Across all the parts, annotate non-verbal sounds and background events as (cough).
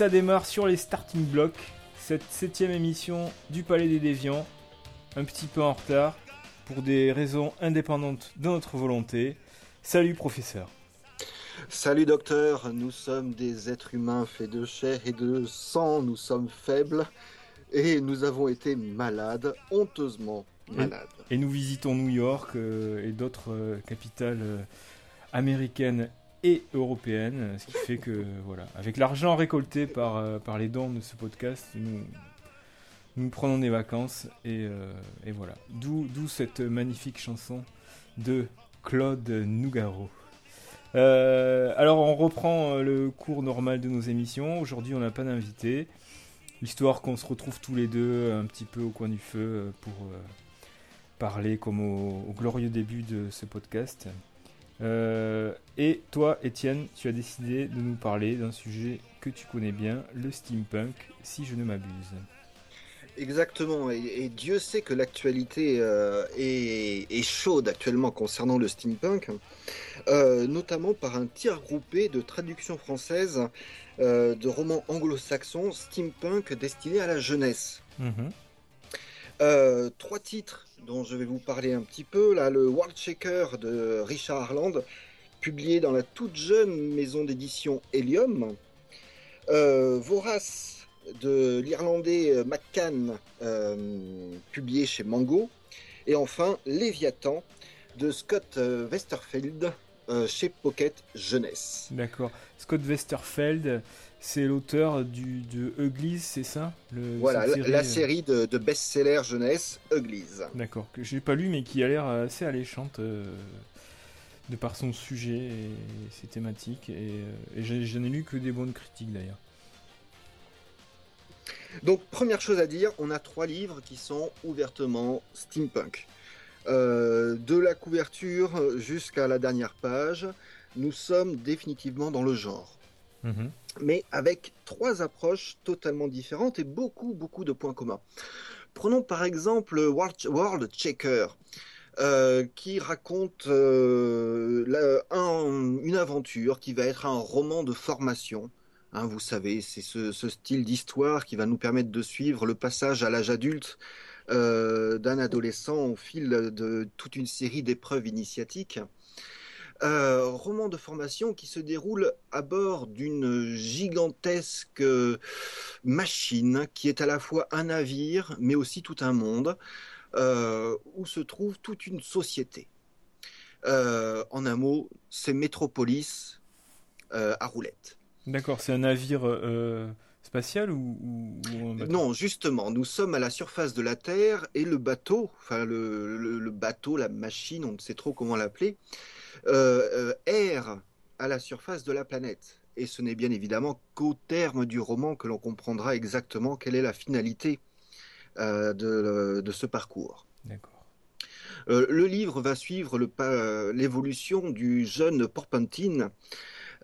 ça démarre sur les starting blocks, cette septième émission du Palais des Déviants, un petit peu en retard, pour des raisons indépendantes de notre volonté. Salut professeur. Salut docteur, nous sommes des êtres humains faits de chair et de sang, nous sommes faibles et nous avons été malades, honteusement malades. Et nous visitons New York euh, et d'autres euh, capitales euh, américaines et européennes, ce qui fait que, voilà, avec l'argent récolté par, euh, par les dons de ce podcast, nous, nous prenons des vacances et, euh, et voilà. D'où d'où cette magnifique chanson de Claude Nougaro. Euh, alors on reprend le cours normal de nos émissions. Aujourd'hui on n'a pas d'invité, histoire qu'on se retrouve tous les deux un petit peu au coin du feu pour parler comme au, au glorieux début de ce podcast. Euh, et toi Étienne, tu as décidé de nous parler d'un sujet que tu connais bien, le steampunk, si je ne m'abuse. Exactement, et, et Dieu sait que l'actualité euh, est, est chaude actuellement concernant le steampunk, euh, notamment par un tir groupé de traductions françaises euh, de romans anglo-saxons steampunk destinés à la jeunesse. Mhm. Trois titres dont je vais vous parler un petit peu. Là, le World Shaker de Richard Harland, publié dans la toute jeune maison d'édition Helium. Euh, Vorace de l'Irlandais McCann, euh, publié chez Mango. Et enfin, Léviathan de Scott Westerfeld chez Pocket Jeunesse. D'accord. Scott Westerfeld, c'est l'auteur du de Uglies, c'est ça? Le- Voilà, la, la euh, série de, de best-seller jeunesse Uglies. D'accord, que j'ai pas lu mais qui a l'air assez alléchante euh, de par son sujet et ses thématiques. Et, euh, et je n'ai lu que des bonnes critiques d'ailleurs. Donc, première chose à dire, on a trois livres qui sont ouvertement steampunk. Euh, de la couverture jusqu'à la dernière page, nous sommes définitivement dans le genre. Mhm. Mais avec trois approches totalement différentes et beaucoup, beaucoup de points communs. Prenons par exemple World, World Checker, euh, qui raconte euh, la- un- une aventure qui va être un roman de formation. Hein, vous savez, c'est ce, ce style d'histoire qui va nous permettre de suivre le passage à l'âge adulte euh, d'un adolescent au fil de toute une série d'épreuves initiatiques. Euh, roman de formation qui se déroule à bord d'une gigantesque euh, machine qui est à la fois un navire mais aussi tout un monde où se trouve toute une société. En un mot, c'est Métropolis à roulette. D'accord, c'est un navire euh, spatial ou, Non, justement, nous sommes à la surface de la Terre et le bateau, enfin le, le- le bateau, la machine, on ne sait trop comment l'appeler, euh, euh, erre à la surface de la planète. Et ce n'est bien évidemment qu'au terme du roman que l'on comprendra exactement quelle est la finalité euh, de, de ce parcours. D'accord. Euh, le livre va suivre l'évolution du jeune Porpentine,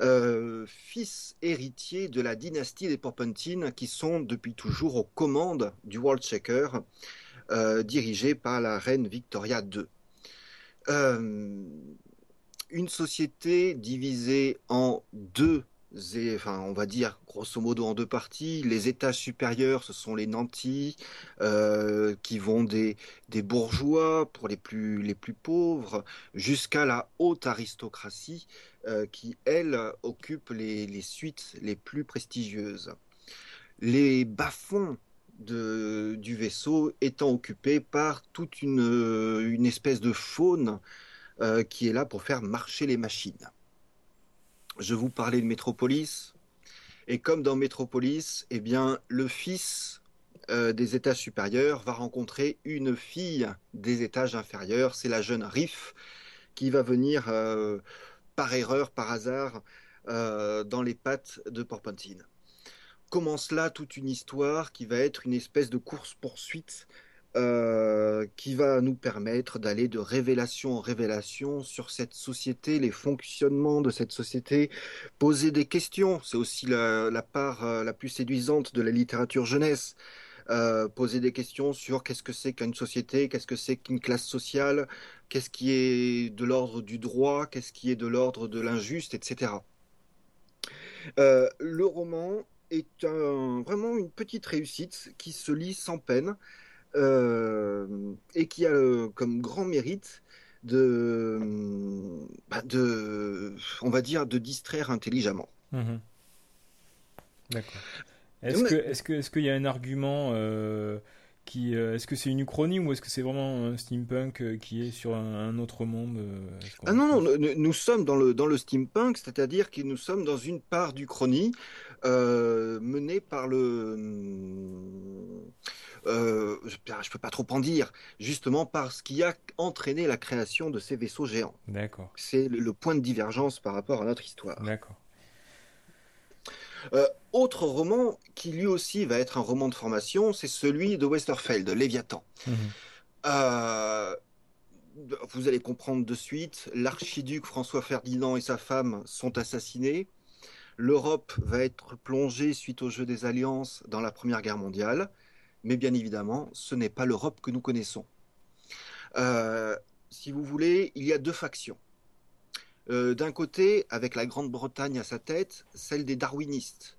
euh, fils héritier de la dynastie des Porpentine, qui sont depuis toujours aux commandes du World Shaker, euh, dirigé par la reine Victoria II. Euh, une société divisée en deux, on va dire grosso modo en deux parties. Les étages supérieurs, ce sont les nantis, qui vont des des bourgeois pour les plus pauvres, jusqu'à la haute aristocratie euh, qui, elle, occupe les, suites les plus prestigieuses. Les bas-fonds du vaisseau étant occupé par toute une, espèce de faune euh, qui est là pour faire marcher les machines. Je vous parlais de Métropolis, et comme dans Métropolis, eh bien, le fils euh, des étages supérieurs va rencontrer une fille des étages inférieurs, c'est la jeune Riff, qui va venir par erreur, par hasard, dans les pattes de Porpentine commence là toute une histoire qui va être une espèce de course-poursuite euh, qui va nous permettre d'aller de révélation en révélation sur cette société, les fonctionnements de cette société, poser des questions. C'est aussi la, part euh, la plus séduisante de la littérature jeunesse. Euh, poser des questions sur qu'est-ce que c'est qu'une société, qu'est-ce que c'est qu'une classe sociale, qu'est-ce qui est de l'ordre du droit, qu'est-ce qui est de l'ordre de l'injuste, etc. le roman est vraiment une petite réussite qui se lit sans peine euh, et qui a euh, comme grand mérite de, bah, de, on va dire, de distraire intelligemment. Mhm. D'accord. Est-ce que, est-ce que, est-ce qu'il y a un argument euh, qui, est-ce que c'est une uchronie ou est-ce que c'est vraiment un steampunk qui est sur un, autre monde Ah non, non, nous, sommes dans le dans le steampunk, c'est-à-dire que nous sommes dans une part d'uchronie euh, menée par le euh, je ne peux pas trop en dire, justement parce qu'il a entraîné la création de ces vaisseaux géants. D'accord. C'est le, point de divergence par rapport à notre histoire. D'accord. Euh, autre roman qui lui aussi va être un roman de formation, c'est celui de Westerfeld, Léviathan. Mhm. Euh, vous allez comprendre de suite, l'archiduc François Ferdinand et sa femme sont assassinés. L'Europe va être plongée suite au jeu des alliances dans la Première Guerre mondiale mais bien évidemment, ce n'est pas l'Europe que nous connaissons. Euh, si vous voulez, il y a deux factions. Euh, d'un côté, avec la Grande-Bretagne à sa tête, celle des darwinistes,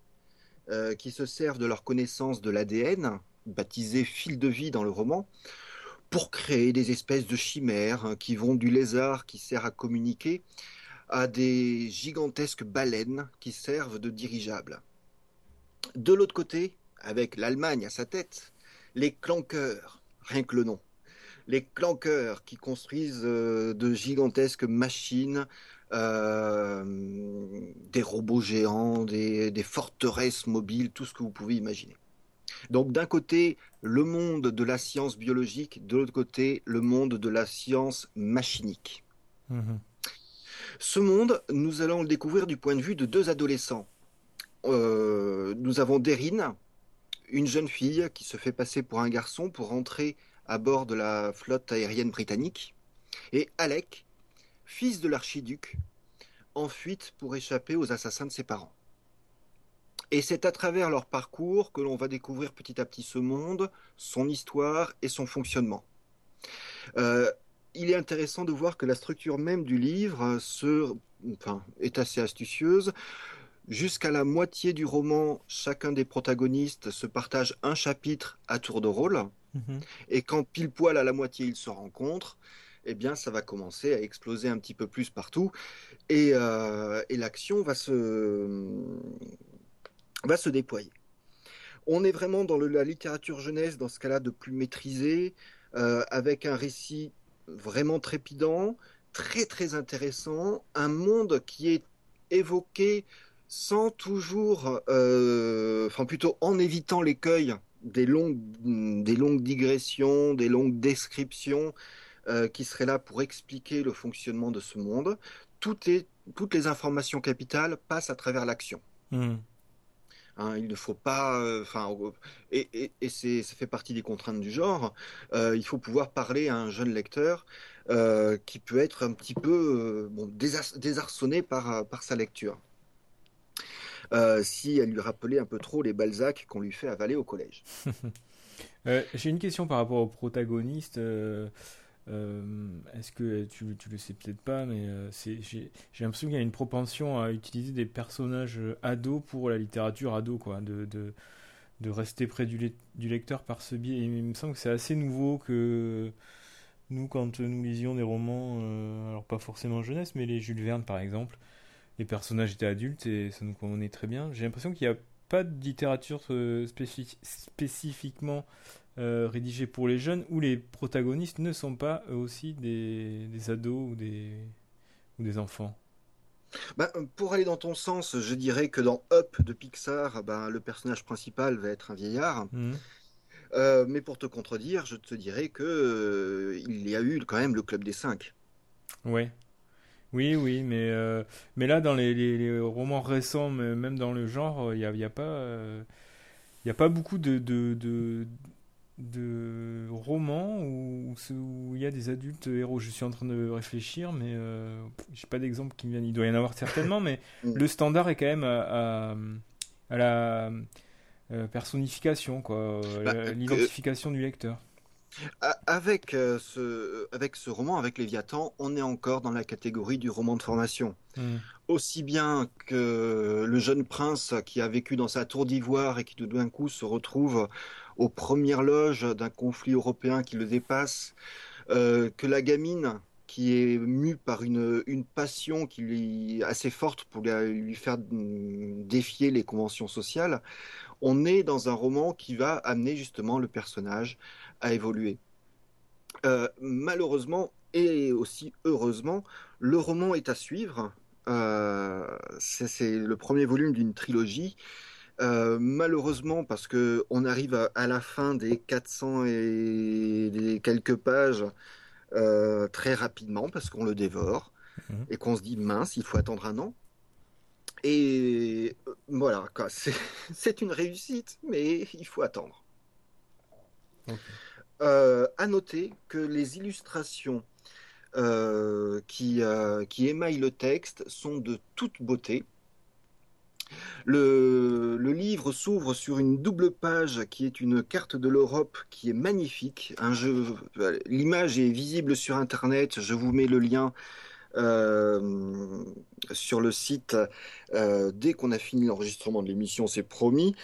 euh, qui se servent de leur connaissance de l'ADN, baptisé fil de vie dans le roman, pour créer des espèces de chimères hein, qui vont du lézard qui sert à communiquer à des gigantesques baleines qui servent de dirigeables. De l'autre côté, avec l'Allemagne à sa tête, les clankers, rien que le nom. Les clankers qui construisent euh, de gigantesques machines, des robots géants, des, forteresses mobiles, tout ce que vous pouvez imaginer. Donc d'un côté, le monde de la science biologique, de l'autre côté, le monde de la science machinique. Mhm. Ce monde, nous allons le découvrir du point de vue de deux adolescents. Euh, nous avons Derine, une jeune fille qui se fait passer pour un garçon pour rentrer à bord de la flotte aérienne britannique, et Alec, fils de l'archiduc, en fuite pour échapper aux assassins de ses parents. Et c'est à travers leur parcours que l'on va découvrir petit à petit ce monde, son histoire et son fonctionnement. Euh, il est intéressant de voir que la structure même du livre est assez astucieuse. Jusqu'à la moitié du roman, chacun des protagonistes se partage un chapitre à tour de rôle. Mhm. Et quand pile poil à la moitié ils se rencontrent, eh bien ça va commencer à exploser un petit peu plus partout. Et, euh, l'action va se, va se déployer. On est vraiment dans la littérature jeunesse, dans ce cas-là, de plus maîtrisé, euh, avec un récit vraiment trépidant, très très intéressant, un monde qui est évoqué sans toujours, euh, enfin plutôt en évitant l'écueil des longues, des longues digressions, des longues descriptions euh, qui seraient là pour expliquer le fonctionnement de ce monde. Toutes les, toutes les informations capitales passent à travers l'action. Hmm. Hein, il ne faut pas, euh, et, et, et c'est, ça fait partie des contraintes du genre. il faut pouvoir parler à un jeune lecteur qui peut être un petit peu bon, désarçonné par, par sa lecture. Euh, si elle lui rappelait un peu trop les Balzac qu'on lui fait avaler au collège. (laughs) Euh, j'ai une question par rapport au protagoniste. Euh, est-ce que tu, le sais peut-être pas, mais j'ai l'impression qu'il y a une propension à utiliser des personnages ados pour la littérature ado, quoi, de, rester près du, lecteur par ce biais. il me semble que c'est assez nouveau que nous, quand nous lisions des romans, alors pas forcément jeunesse, mais les Jules Verne par exemple, les personnages étaient adultes et ça nous convenait très bien. J'ai l'impression qu'il y a pas de littérature euh, spécifi- spécifiquement euh, rédigée pour les jeunes où les protagonistes ne sont pas eux aussi des, des ados ou des, ou des enfants. Ben, pour aller dans ton sens, je dirais que dans Up de Pixar, ben, le personnage principal va être un vieillard. Mhm. Euh, mais pour te contredire, je te dirais que euh, il y a eu quand même le club des cinq. Ouais. Oui, oui, mais, euh, mais là, dans les, les- les romans récents, même dans le genre, il n'y a, y a pas, euh, y a pas beaucoup de, de, de, de romans où il y a des adultes héros. Je suis en train de réfléchir, mais euh, j'ai pas d'exemple qui me viennent. Il doit y en avoir certainement, mais (laughs) Mm. le standard est quand même à, à, à la euh, personnification, quoi, Bah, la- que- l'identification du lecteur. Avec euh, ce, avec ce roman, avec Léviathan, on est encore dans la catégorie du roman de formation. Mm. Aussi bien que le jeune prince qui a vécu dans sa tour d'ivoire et qui tout d'un coup se retrouve aux premières loges d'un conflit européen qui le dépasse, euh, que la gamine qui est mue par une, passion qui lui assez forte pour lui faire défier les conventions sociales, on est dans un roman qui va amener justement le personnage à évoluer. Euh, malheureusement et aussi heureusement, le roman est à suivre. Euh, c'est le premier volume d'une trilogie. Euh, malheureusement, parce que on arrive à, à la fin des 400 et des quelques pages euh, très rapidement, parce qu'on le dévore Mhm. et qu'on se dit mince, il faut attendre un an. Et euh, voilà, (laughs) c'est une réussite, mais il faut attendre. À noter que les illustrations qui, qui émaillent le texte sont de toute beauté. Le, le livre s'ouvre sur une double page qui est une carte de l'Europe qui est magnifique. Un jeu, l'image est visible sur Internet. Je vous mets le lien euh, sur le site euh, dès qu'on a fini l'enregistrement de l'émission, c'est promis.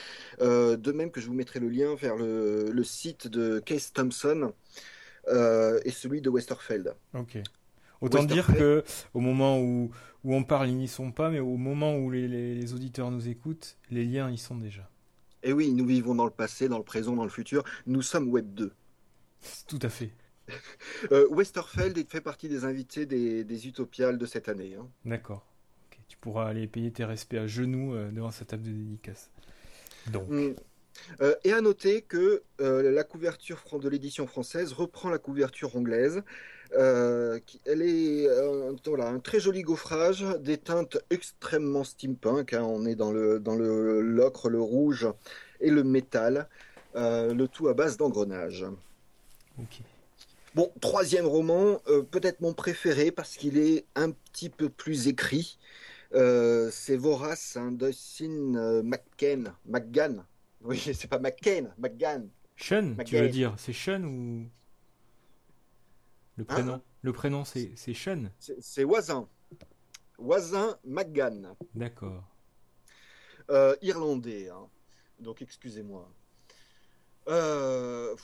Euh, de même que je vous mettrai le lien vers le, le site de Case Thompson et celui de Westerfeld. Ok. Autant dire que au moment où, où on parle, ils n'y sont pas, mais au moment où les, les- les auditeurs nous écoutent, les liens y sont déjà. Et oui, nous vivons dans le passé, dans le présent, dans le futur. Nous sommes Web 2. Tout à fait. (laughs) Euh, Westerfeld est- fait partie des invités des, des Utopiales de cette année. hein. D'accord. Tu pourras aller payer tes respects à genoux euh, devant sa table de dédicace. Donc. Mm. Euh, et à noter que la couverture de l'édition française reprend la couverture anglaise. Euh, qui- elle est euh, voilà, un très joli gaufrage, des teintes extrêmement steampunk. hein. on est dans le, dans le l'ocre, le rouge et le métal. Euh, le tout à base d'engrenage. Ok. Bon, troisième roman, peut-être mon préféré parce qu'il est un petit peu plus écrit. C'est Vorace, hein, d'Austin euh, McCann. McGann. Oui, (laughs) c'est pas McCain, McGann. Sean, tu veux dire C'est Sean ou le prénom Hein Le prénom c'est c'est Sean. C'est Voisin. Voisin McGann. D'accord. Euh, irlandais, hein. donc excusez-moi. Euh,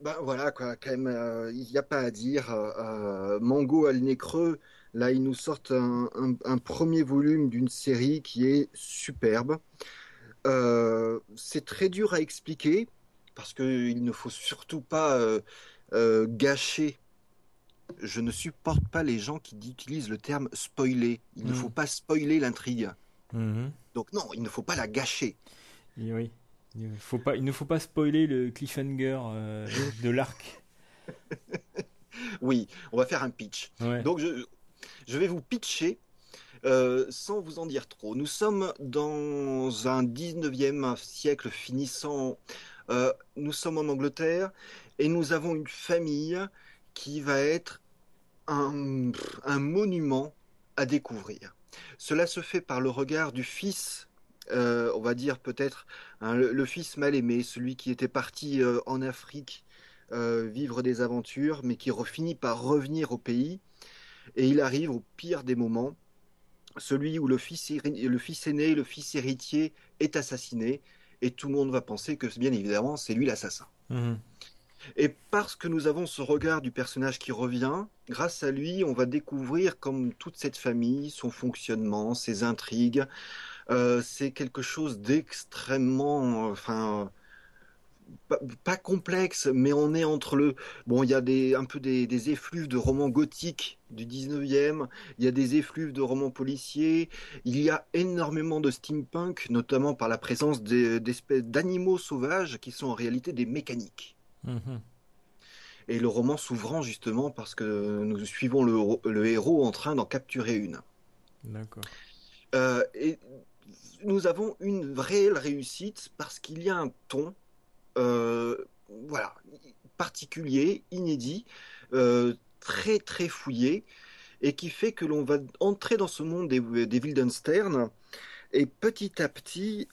ben voilà, quoi, quand même, euh, il n'y a pas à dire. Euh, Mango a le nez creux. Là, ils nous sortent un, un- un premier volume d'une série qui est superbe. Euh, c'est très dur à expliquer parce qu'il ne faut surtout pas euh, euh, gâcher. Je ne supporte pas les gens qui utilisent le terme spoiler. Il ne Mm. faut pas spoiler l'intrigue. Mhm. Donc non, il ne faut pas la gâcher. Et oui. Il, faut pas, il ne faut pas spoiler le cliffhanger euh, de l'arc. (laughs) Oui, on va faire un pitch. Ouais. Donc je, je vais vous pitcher euh, sans vous en dire trop. Nous sommes dans un 19e siècle finissant. Euh, nous sommes en Angleterre et nous avons une famille qui va être un, monument à découvrir. Cela se fait par le regard du fils, euh, on va dire peut-être hein, le, fils mal aimé, celui qui était parti euh, en Afrique euh, vivre des aventures, mais qui finit par revenir au pays. Et il arrive au pire des moments, celui où le fils, héri- le fils aîné, le fils héritier est assassiné, et tout le monde va penser que bien évidemment c'est lui l'assassin. Mhm. Et parce que nous avons ce regard du personnage qui revient, grâce à lui, on va découvrir comme toute cette famille, son fonctionnement, ses intrigues, Euh, c'est quelque chose d'extrêmement, enfin, pas, complexe, mais on est entre le. Bon, il y a des, un peu des, des effluves de romans gothiques du 19e, il y a des effluves de romans policiers, il y a énormément de steampunk, notamment par la présence des- d'espèces d'animaux sauvages qui sont en réalité des mécaniques. Mhm. Et le roman s'ouvrant justement parce que nous suivons le, le héros en train d'en capturer une. D'accord. Euh, et nous avons une réelle réussite parce qu'il y a un ton, euh, voilà, particulier, inédit, euh, très très fouillé, et qui fait que l'on va entrer dans ce monde des, des Wildenstern, et petit à petit,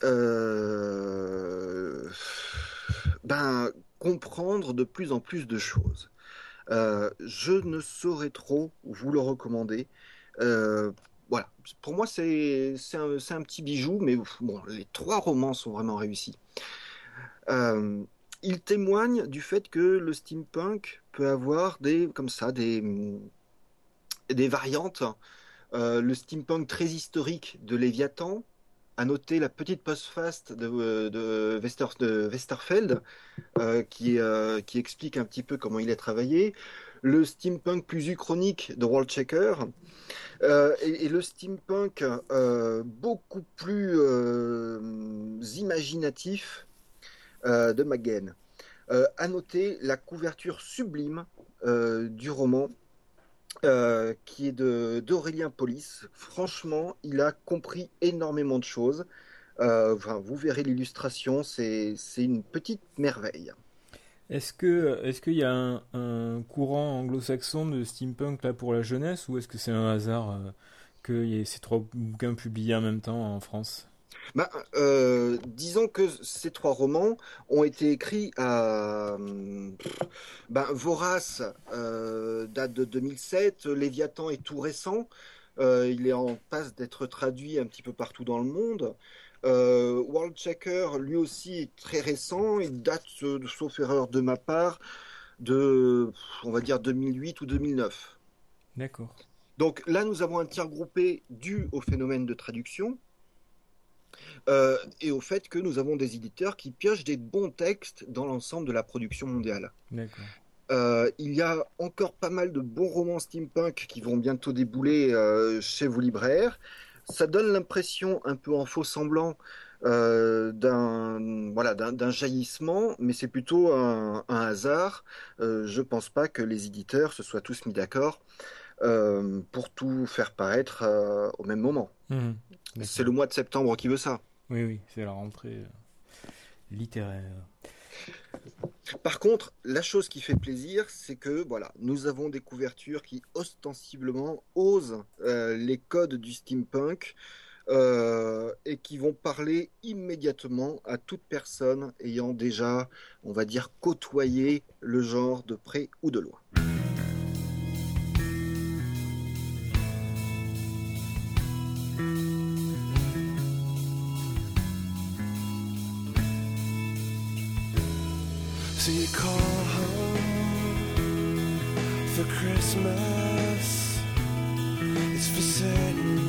ben, comprendre de plus en plus de choses. Euh, je ne saurais trop vous le recommander. Euh, voilà, pour moi c'est un, un petit bijou, mais bon, les trois romans sont vraiment réussis. Euh, il témoigne du fait que le steampunk peut avoir des comme ça des des variantes. Euh, le steampunk très historique de Léviathan, à noter la petite postface de, de, Wester, de Westerfeld euh, qui, euh, qui explique un petit peu comment il est travaillé, le steampunk plus uchronique de World Checker euh, et, le steampunk euh, beaucoup plus euh, imaginatif euh, de McGann. à noter la couverture sublime du roman euh, qui est d'Aurélien Polis. Franchement, il a compris énormément de choses. Euh, enfin, vous verrez l'illustration, c'est une petite merveille. Est-ce que est-ce qu'il y a un, un courant anglo-saxon de steampunk là pour la jeunesse ou est-ce que c'est un hasard euh, qu'il y ait ces trois bouquins publiés en même temps en France? Bah, euh, disons que ces trois romans ont été écrits à. Ben, Vorace euh, date de 2007, Léviathan est tout récent, euh, il est en passe d'être traduit un petit peu partout dans le monde. World Checker, lui aussi, est très récent, il date, sauf erreur de ma part, de, on va dire, 2008 ou 2009. D'accord. Donc là, nous avons un tir groupé dû au phénomène de traduction. Euh, et au fait que nous avons des éditeurs qui piochent des bons textes dans l'ensemble de la production mondiale. Euh, il y a encore pas mal de bons romans steampunk qui vont bientôt débouler euh, chez vos libraires. Ça donne l'impression, un peu en faux semblant, euh, d'un voilà, d'un jaillissement, mais c'est plutôt un, un hasard. je pense pas que les éditeurs se soient tous mis d'accord pour tout faire paraître au même moment. Mmh. C'est le mois de septembre qui veut ça. Oui, oui, c'est la rentrée euh, littéraire. Par contre, la chose qui fait plaisir, c'est que voilà, nous avons des couvertures qui ostensiblement osent euh, les codes du steampunk euh, et qui vont parler immédiatement à toute personne ayant déjà, on va dire, côtoyé le genre de près ou de loin. Christmas. It's for certain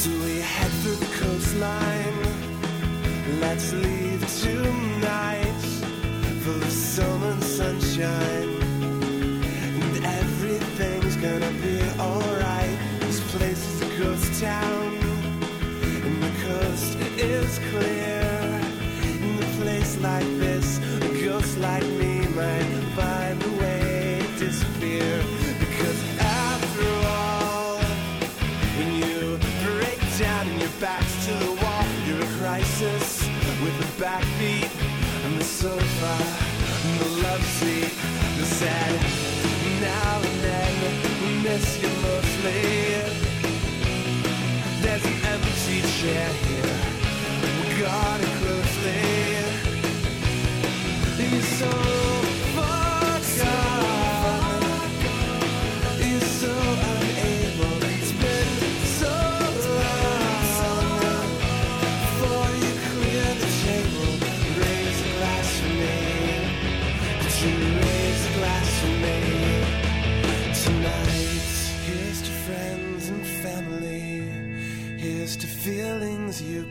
So we head for the coastline. Let's leave love. The sad now and then we miss you mostly. There's an empty chair here. We guard it closely. You're so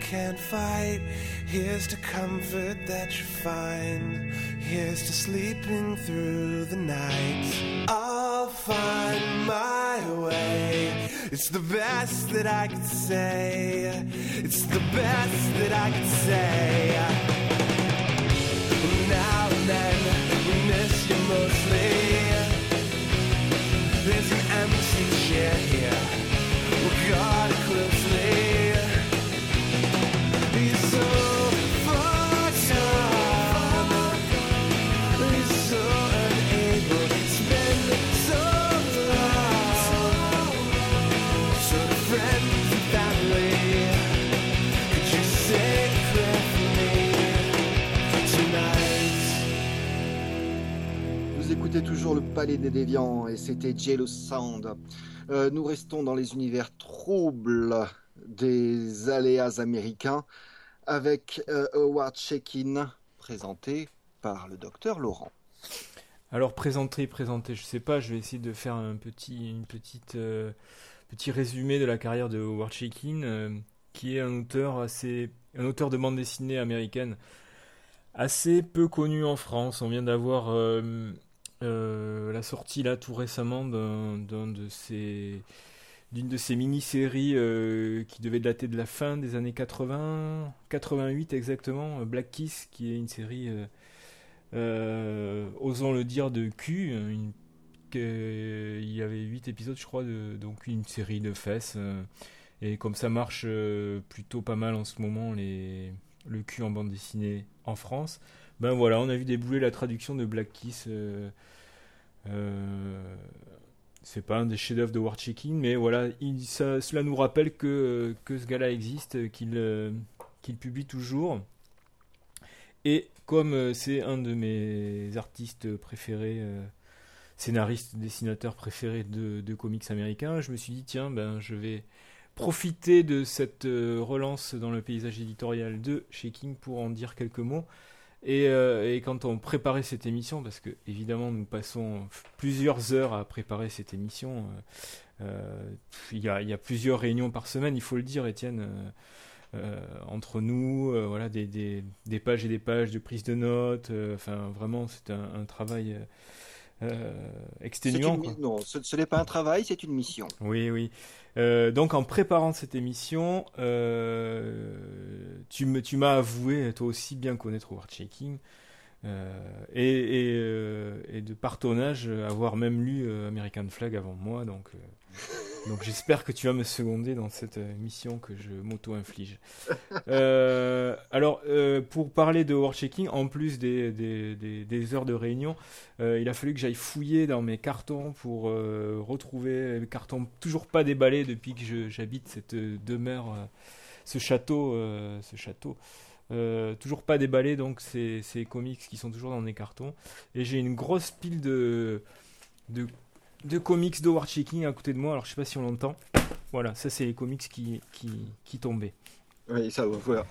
can't fight. Here's to comfort that you find. Here's to sleeping through the night. I'll find my way. It's the best that I could say. It's the best that I could say. Palais des Déviants et c'était Jello Sound. Euh, nous restons dans les univers troubles des aléas américains avec euh, Howard Shekin présenté par le docteur Laurent. Alors présenter, présenter, je sais pas, je vais essayer de faire un petit, une petite, euh, petit résumé de la carrière de Howard Shekin, euh, qui est un auteur assez, un auteur de bande dessinée américaine assez peu connu en France. On vient d'avoir euh, la sortie là tout récemment d'une de ces mini-séries euh, qui devait dater de la fin des années 80, 88 exactement, euh, Black Kiss, qui est une série osons le dire, de cul. Que- il y avait 8 épisodes, je crois, donc une série de fesses. et comme ça marche plutôt pas mal en ce moment, les, le cul en bande dessinée en France, ben voilà, on a vu débouler la traduction de Black Kiss. euh, euh, c'est pas un des chefs-d'œuvre de War Checking, mais voilà, cela nous rappelle que, ce gars-là existe, qu'il euh, publie toujours. Et comme c'est un de mes artistes préférés, scénaristes, dessinateurs préférés de, comics américains, je me suis dit, tiens, ben, je vais profiter de cette relance dans le paysage éditorial de Shaking pour en dire quelques mots. Et, euh, et quand on préparait cette émission, parce que évidemment nous passons plusieurs heures à préparer cette émission, euh, euh, il y, a, plusieurs réunions par semaine, il faut le dire, Étienne, entre nous, voilà, des, pages et des pages de prise de notes. Enfin, vraiment, c'est un travail euh, exténuant. une quoi. mi- non, ce, ce n'est pas un travail, c'est une mission. Oui, oui. Euh, donc en préparant cette émission, euh, tu m'as avoué toi aussi bien connaître Howard Shaking euh, et, et, et de par ton âge avoir même lu American Flag avant moi. Donc, donc j'espère que tu vas me seconder dans cette euh, mission que je m'auto-inflige. Euh, alors euh, pour parler de Howard Shaking, en plus des, des, des, des heures de réunion, il a fallu que j'aille fouiller dans mes cartons pour retrouver les cartons toujours pas déballés depuis que j'habite cette demeure, ce château, ce château. Toujours pas déballé donc ces, ces comics qui sont toujours dans mes cartons et j'ai une grosse pile de de, de comics d'Howard Shaking à côté de moi alors je sais pas si on l'entend voilà ça c'est les comics qui, qui, qui tombaient Oui, ça, voilà.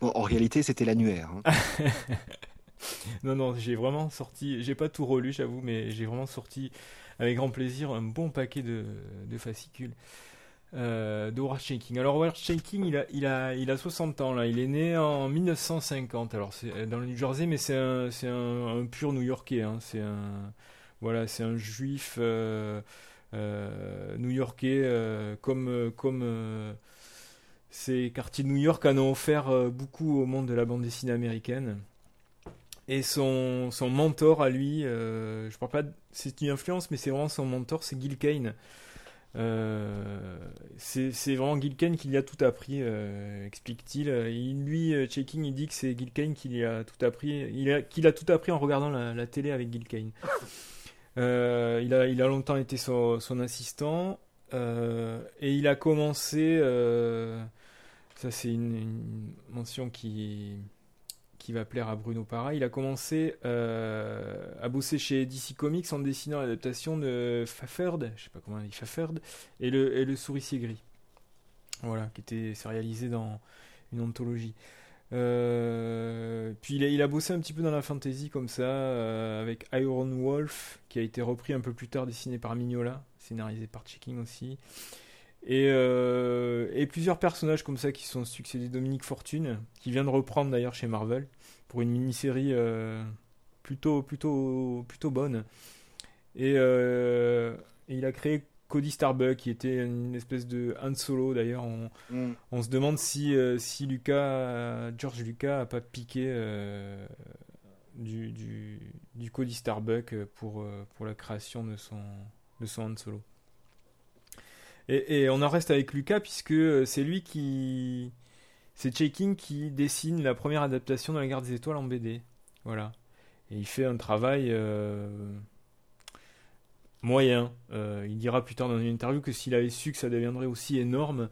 Bon, en réalité, c'était l'annuaire. hein. (laughs) Non, non, j'ai vraiment sorti, j'ai pas tout relu, j'avoue, mais j'ai vraiment sorti avec grand plaisir un bon paquet de, de fascicules. euh, de Howard Shaking. Alors Howard Shaking, il a, il, a, il a 60 ans là, il est né en 1950, alors c'est dans le New Jersey, mais c'est un, c'est un, un pur New-Yorkais, hein. c'est un, voilà, c'est un juif euh, euh, new-yorkais, euh, comme, comme ces quartiers de New York en ont offert beaucoup au monde de la bande dessinée américaine. Et son, mentor à lui, euh, je parle pas, c'est une influence, mais c'est vraiment son mentor, c'est Gil Kane. C'est vraiment Gil Kane qui lui a tout appris, explique-t-il. Il, lui, Checking, il dit que c'est Gil Kane qui lui a tout appris, qu'il a tout appris en regardant la télé avec Gil Kane. Euh, il, a, longtemps été son, assistant euh, et il a commencé, euh, ça c'est une, mention qui, va plaire à Bruno Parra, il a commencé à bosser chez DC Comics en dessinant l'adaptation de Fafford, je pas comment et le, et souricier gris. Voilà, qui était sérialisé dans une anthologie. Euh, puis il a, bossé un petit peu dans la fantasy comme ça, euh, avec Iron Wolf, qui a été repris un peu plus tard, dessiné par Mignola, scénarisé par Checking aussi. Et, euh, et plusieurs personnages comme ça qui sont succédés. Dominique Fortune, qui vient de reprendre d'ailleurs chez Marvel, pour une mini-série plutôt, plutôt, plutôt bonne. Et il a créé Cody Starbuck, qui était une espèce de Han Solo d'ailleurs. On, Mm. on se demande si, euh, si Lucas, euh, George Lucas a pas piqué euh, du, du, du Cody Starbuck pour, pour la création de son, de son Han Solo. Et, et on en reste avec Lucas puisque c'est lui qui. C'est Checking qui dessine la première adaptation de la Garde des Étoiles en BD. Voilà. Et il fait un travail euh, moyen. Euh, il dira plus tard dans une interview que s'il avait su que ça deviendrait aussi énorme,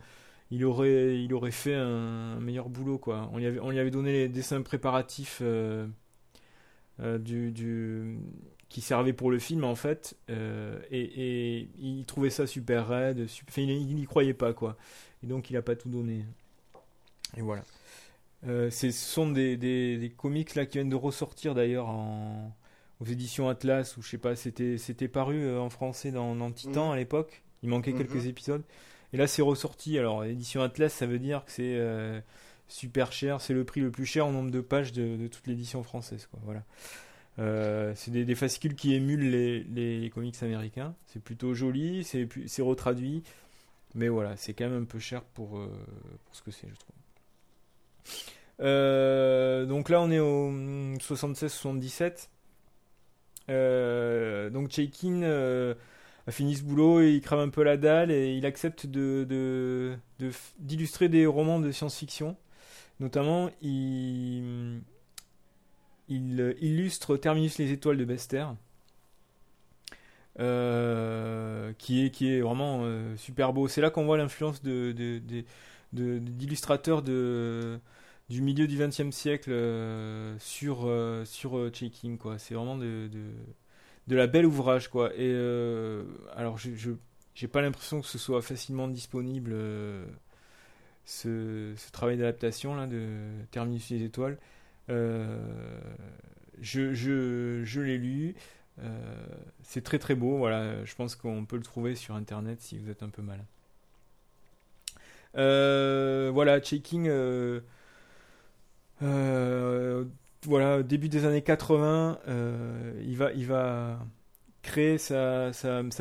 il aurait, il aurait fait un, meilleur boulot, quoi. On lui avait, on lui avait donné les dessins préparatifs euh, euh, du, qui servaient pour le film, en fait, et, il trouvait ça super raide, il n'y croyait pas, quoi. Et donc, il n'a pas tout donné. Et voilà. Ce sont des, des, des comics là qui viennent de ressortir d'ailleurs en, aux éditions Atlas, ou je sais pas, c'était c'était paru euh, en français dans, dans Titan Mhm. à l'époque. Il manquait Mhm. quelques épisodes. Et là, c'est ressorti. Alors, édition Atlas, ça veut dire que c'est euh, super cher. C'est le prix le plus cher en nombre de pages de, de toute l'édition française. Quoi. Voilà. Euh, c'est des, des fascicules qui émulent les, les- les comics américains. C'est plutôt joli, c'est c'est retraduit. Mais voilà, c'est quand même un peu cher pour, euh, pour ce que c'est, je trouve. Donc là, on est au 76-77. Euh, donc Chaikin euh, a fini ce boulot et il crame un peu la dalle et il accepte d'illustrer des romans de science-fiction. Notamment, il, euh, illustre Terminus les étoiles de Bester, qui, est, vraiment super beau. C'est là qu'on voit l'influence d'illustrateurs de, du milieu du XXe siècle euh, sur, euh, sur euh, quoi. C'est vraiment de, de, de la belle ouvrage, quoi. Et euh, alors, je, j'ai pas l'impression que ce soit facilement disponible, ce, ce travail d'adaptation là de Terminus les étoiles. Je, je, je l'ai lu. C'est très très beau. Voilà, je pense qu'on peut le trouver sur internet si vous êtes un peu mal. Voilà, Checking. Euh, voilà, début des années 80, euh, il va, créer sa,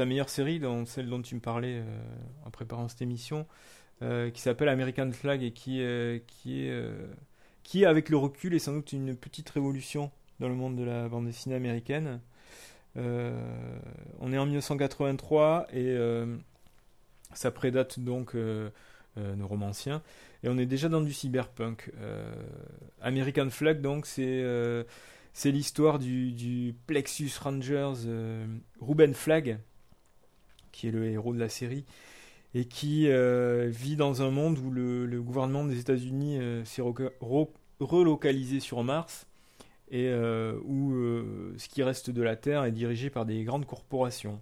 meilleure série, dont, celle dont tu me parlais euh, en préparant cette émission, qui s'appelle American Flag et qui, est, avec le recul est sans doute une petite révolution dans le monde de la bande dessinée américaine. On est en 1983 et ça prédate donc euh, nos romanciens. Et on est déjà dans du cyberpunk. Euh, American Flag, donc, c'est euh, l'histoire du, du Plexus Rangers euh, Ruben Flag, qui est le héros de la série, et qui euh, vit dans un monde où le, gouvernement des États-Unis s'est relocalisé sur Mars, et où ce qui reste de la Terre est dirigé par des grandes corporations.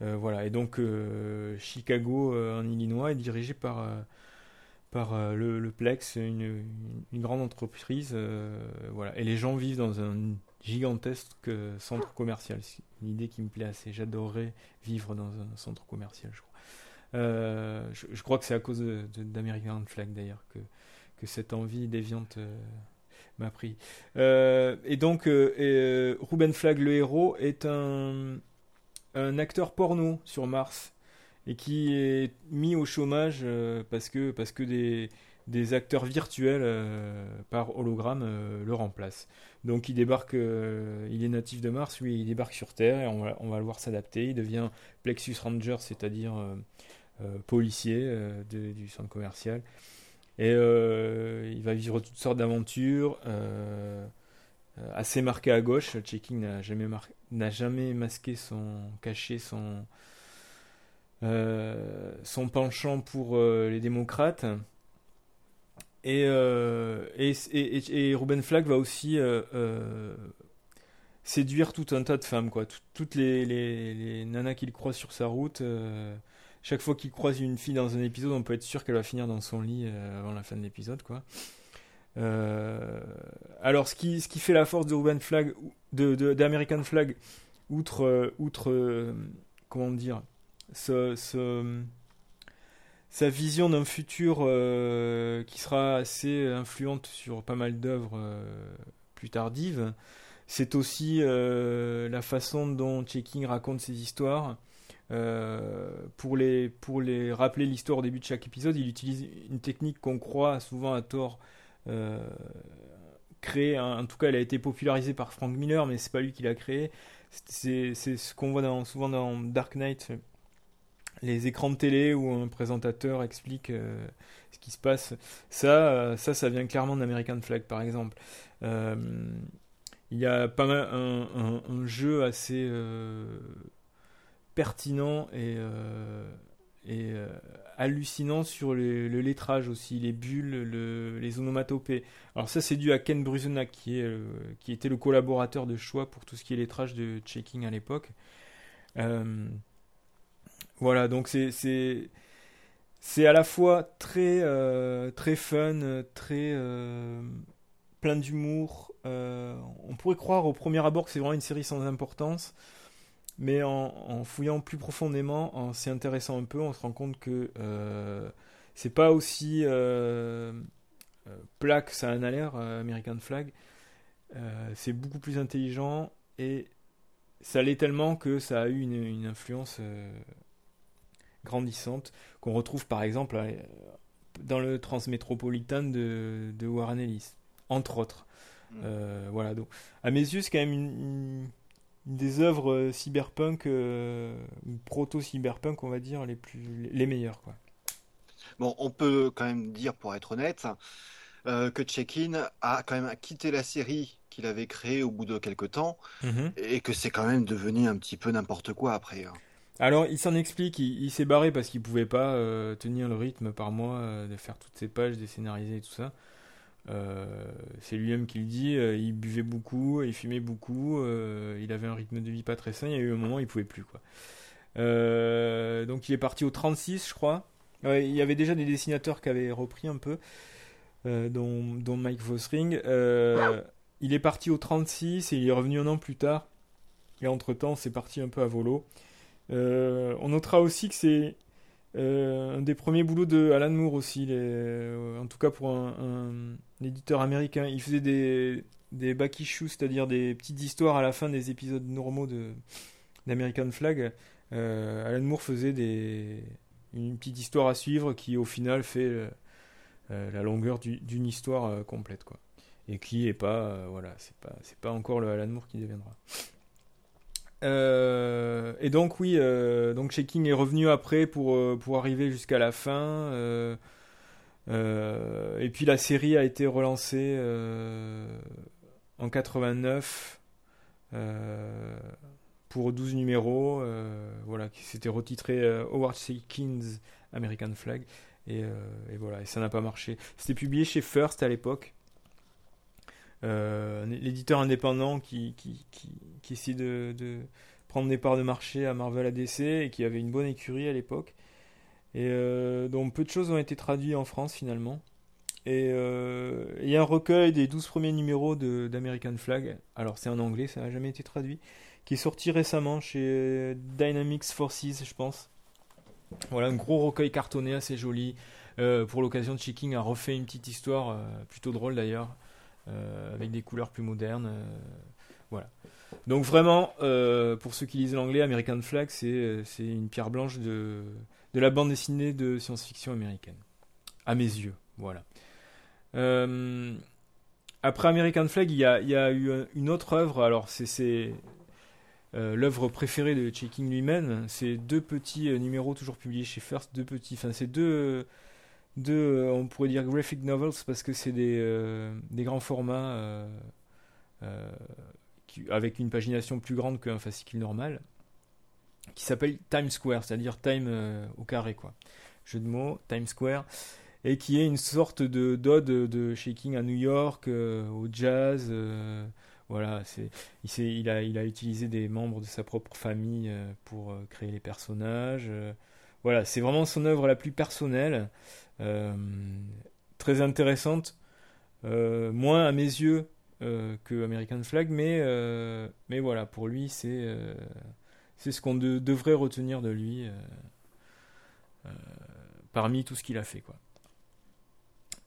Euh, voilà, et donc euh, Chicago euh, en Illinois est dirigé par, par le, le Plex, une, grande entreprise. voilà, et les gens vivent dans un gigantesque centre commercial. C'est une idée qui me plaît assez. J'adorerais vivre dans un centre commercial, je crois. Je, crois que c'est à cause d'American Flag d'ailleurs que, que cette envie déviante m'a pris. Et donc, Ruben Flag, le héros, est un, un acteur porno sur Mars et qui est mis au chômage euh, parce que, parce que des, des acteurs virtuels euh, par hologramme euh, le remplacent. Donc il débarque, il est natif de Mars, lui il débarque sur Terre et on va, le voir s'adapter. Il devient Plexus Ranger, c'est-à-dire policier du centre commercial. Et il va vivre toutes sortes d'aventures, assez marquées à gauche. Checking n'a jamais, mar- n'a jamais masqué son, caché son, euh, son penchant pour euh, les démocrates. Et, euh, Ruben Flag va aussi séduire tout un tas de femmes, quoi. Tout- toutes les, les, les nanas qu'il croise sur sa route. chaque fois qu'il croise une fille dans un épisode, on peut être sûr qu'elle va finir dans son lit avant la fin de l'épisode, quoi. Euh, alors, ce qui, ce qui fait la force de Ruben Flag, de, de- d'American Flag, outre, euh, outre euh, comment dire, sa vision d'un futur qui sera assez influente sur pas mal d'œuvres plus tardives, c'est aussi la façon dont Checking raconte ses histoires. Pour, les, pour les rappeler l'histoire au début de chaque épisode, il utilise une technique qu'on croit souvent à tort euh, créée. hein. En tout cas, elle a été popularisée par Frank Miller, mais c'est pas lui qui l'a créée. C'est ce qu'on voit souvent dans Dark Knight, les écrans de télé où un présentateur explique euh, ce qui se passe. Ça, euh, ça, ça vient clairement d'American Flag, par exemple. Il y a pas mal un, un- jeu assez pertinent et, et hallucinant sur le lettrage aussi, les bulles, le- les onomatopées. Alors ça, c'est dû à Ken Brusenack, qui, est, euh, qui était le collaborateur de choix pour tout ce qui est lettrage de Checking à l'époque. Euh, voilà, donc c'est c'est à la fois très euh, très fun, très plein d'humour. On pourrait croire au premier abord que c'est vraiment une série sans importance, mais en, en fouillant plus profondément, en s'y intéressant un peu, on se rend compte que euh, c'est pas aussi euh, euh, plat que ça en a l'air, euh, American Flag. Euh, c'est beaucoup plus intelligent et ça l'est tellement que ça a eu une, une influence grandissante qu'on retrouve par exemple dans le Transmétropolitan de, de Warren Ellis, entre autres. Mm. Euh, voilà, donc à mes yeux, c'est quand même une des œuvres euh, cyberpunk, euh, proto-cyberpunk, on va dire, les plus les, meilleures, quoi. Bon, on peut quand même dire, pour être honnête, euh, que Check-in a quand même quitté la série qu'il avait créée au bout de quelques temps et que c'est quand même devenu un petit peu n'importe quoi après. hein. Alors, il s'en explique, il, il s'est barré parce qu'il pouvait pas euh, tenir le rythme par mois de faire toutes ces pages, de scénariser et tout ça. Euh, c'est lui-même qui le dit, euh, il buvait beaucoup, il fumait beaucoup, euh, il avait un rythme de vie pas très sain, il y a eu un moment où il pouvait plus donc il est parti au 36 je crois. Il y avait déjà des dessinateurs qui avaient repris un peu, dont, Mike Vosring. Il est parti au 36 et il est revenu un an plus tard. Et entre-temps, c'est parti un peu à volo. On notera aussi que c'est euh, un des premiers boulots de Alan Moore aussi, euh, en tout cas pour un, éditeur américain. Il faisait des, des back c'est-à-dire des petites histoires à la fin des épisodes normaux de, d'American Flag. Euh, Alan Moore faisait des, une petite histoire à suivre qui au final fait la longueur du- d'une histoire complète quoi. Et qui est pas voilà, c'est pas c'est pas encore le Alan Moore qui deviendra. Euh, et donc oui, euh, donc Shaking est revenu après pour, euh, pour arriver jusqu'à la fin. euh, et puis la série a été relancée en 89 euh, pour 12 numéros, voilà, qui s'était retitré Howard Shakin's American Flag. Et voilà, et ça n'a pas marché. C'était publié chez First à l'époque. Euh, l'éditeur indépendant qui, qui, qui, qui essayait de, prendre des parts de marché à Marvel ADC et qui avait une bonne écurie à l'époque. Et euh, donc peu de choses ont été traduites en France finalement. Et euh, il y a un recueil des 12 premiers numéros d'American Flag. Alors c'est en anglais, ça n'a jamais été traduit. Qui est sorti récemment chez Dynamics Forces, je pense. Voilà, un gros recueil cartonné assez joli. Pour l'occasion, Chiking a refait une petite histoire, plutôt drôle d'ailleurs, avec des couleurs plus modernes. euh, voilà. Donc vraiment, euh, pour ceux qui lisent l'anglais, American Flag, c'est euh, une pierre blanche de, de la bande dessinée de science-fiction américaine. À mes yeux, voilà. Euh, après American Flag, il y a, y a eu un- une autre œuvre. Alors, c'est- euh, l'œuvre préférée de Checking lui-même. C'est deux petits euh, numéros toujours publiés chez First. Deux petits, enfin, c'est deux, deux, euh, on pourrait dire graphic novels parce que c'est des, euh, des grands formats euh, avec une pagination plus grande qu'un fascicule normal, qui s'appelle Times Square, c'est-à-dire time au carré, quoi. Jeu de mots, Times Square et qui est une sorte de d'ode de shaking à New York, au jazz. voilà, c'est il, il a il a utilisé des membres de sa propre famille pour créer les personnages. voilà, c'est vraiment son œuvre la plus personnelle, très intéressante, euh, moins à mes yeux euh, que American Flag, mais euh, voilà, pour lui c'est euh, ce qu'on de- devrait retenir de lui. euh, euh, parmi tout ce qu'il a fait quoi.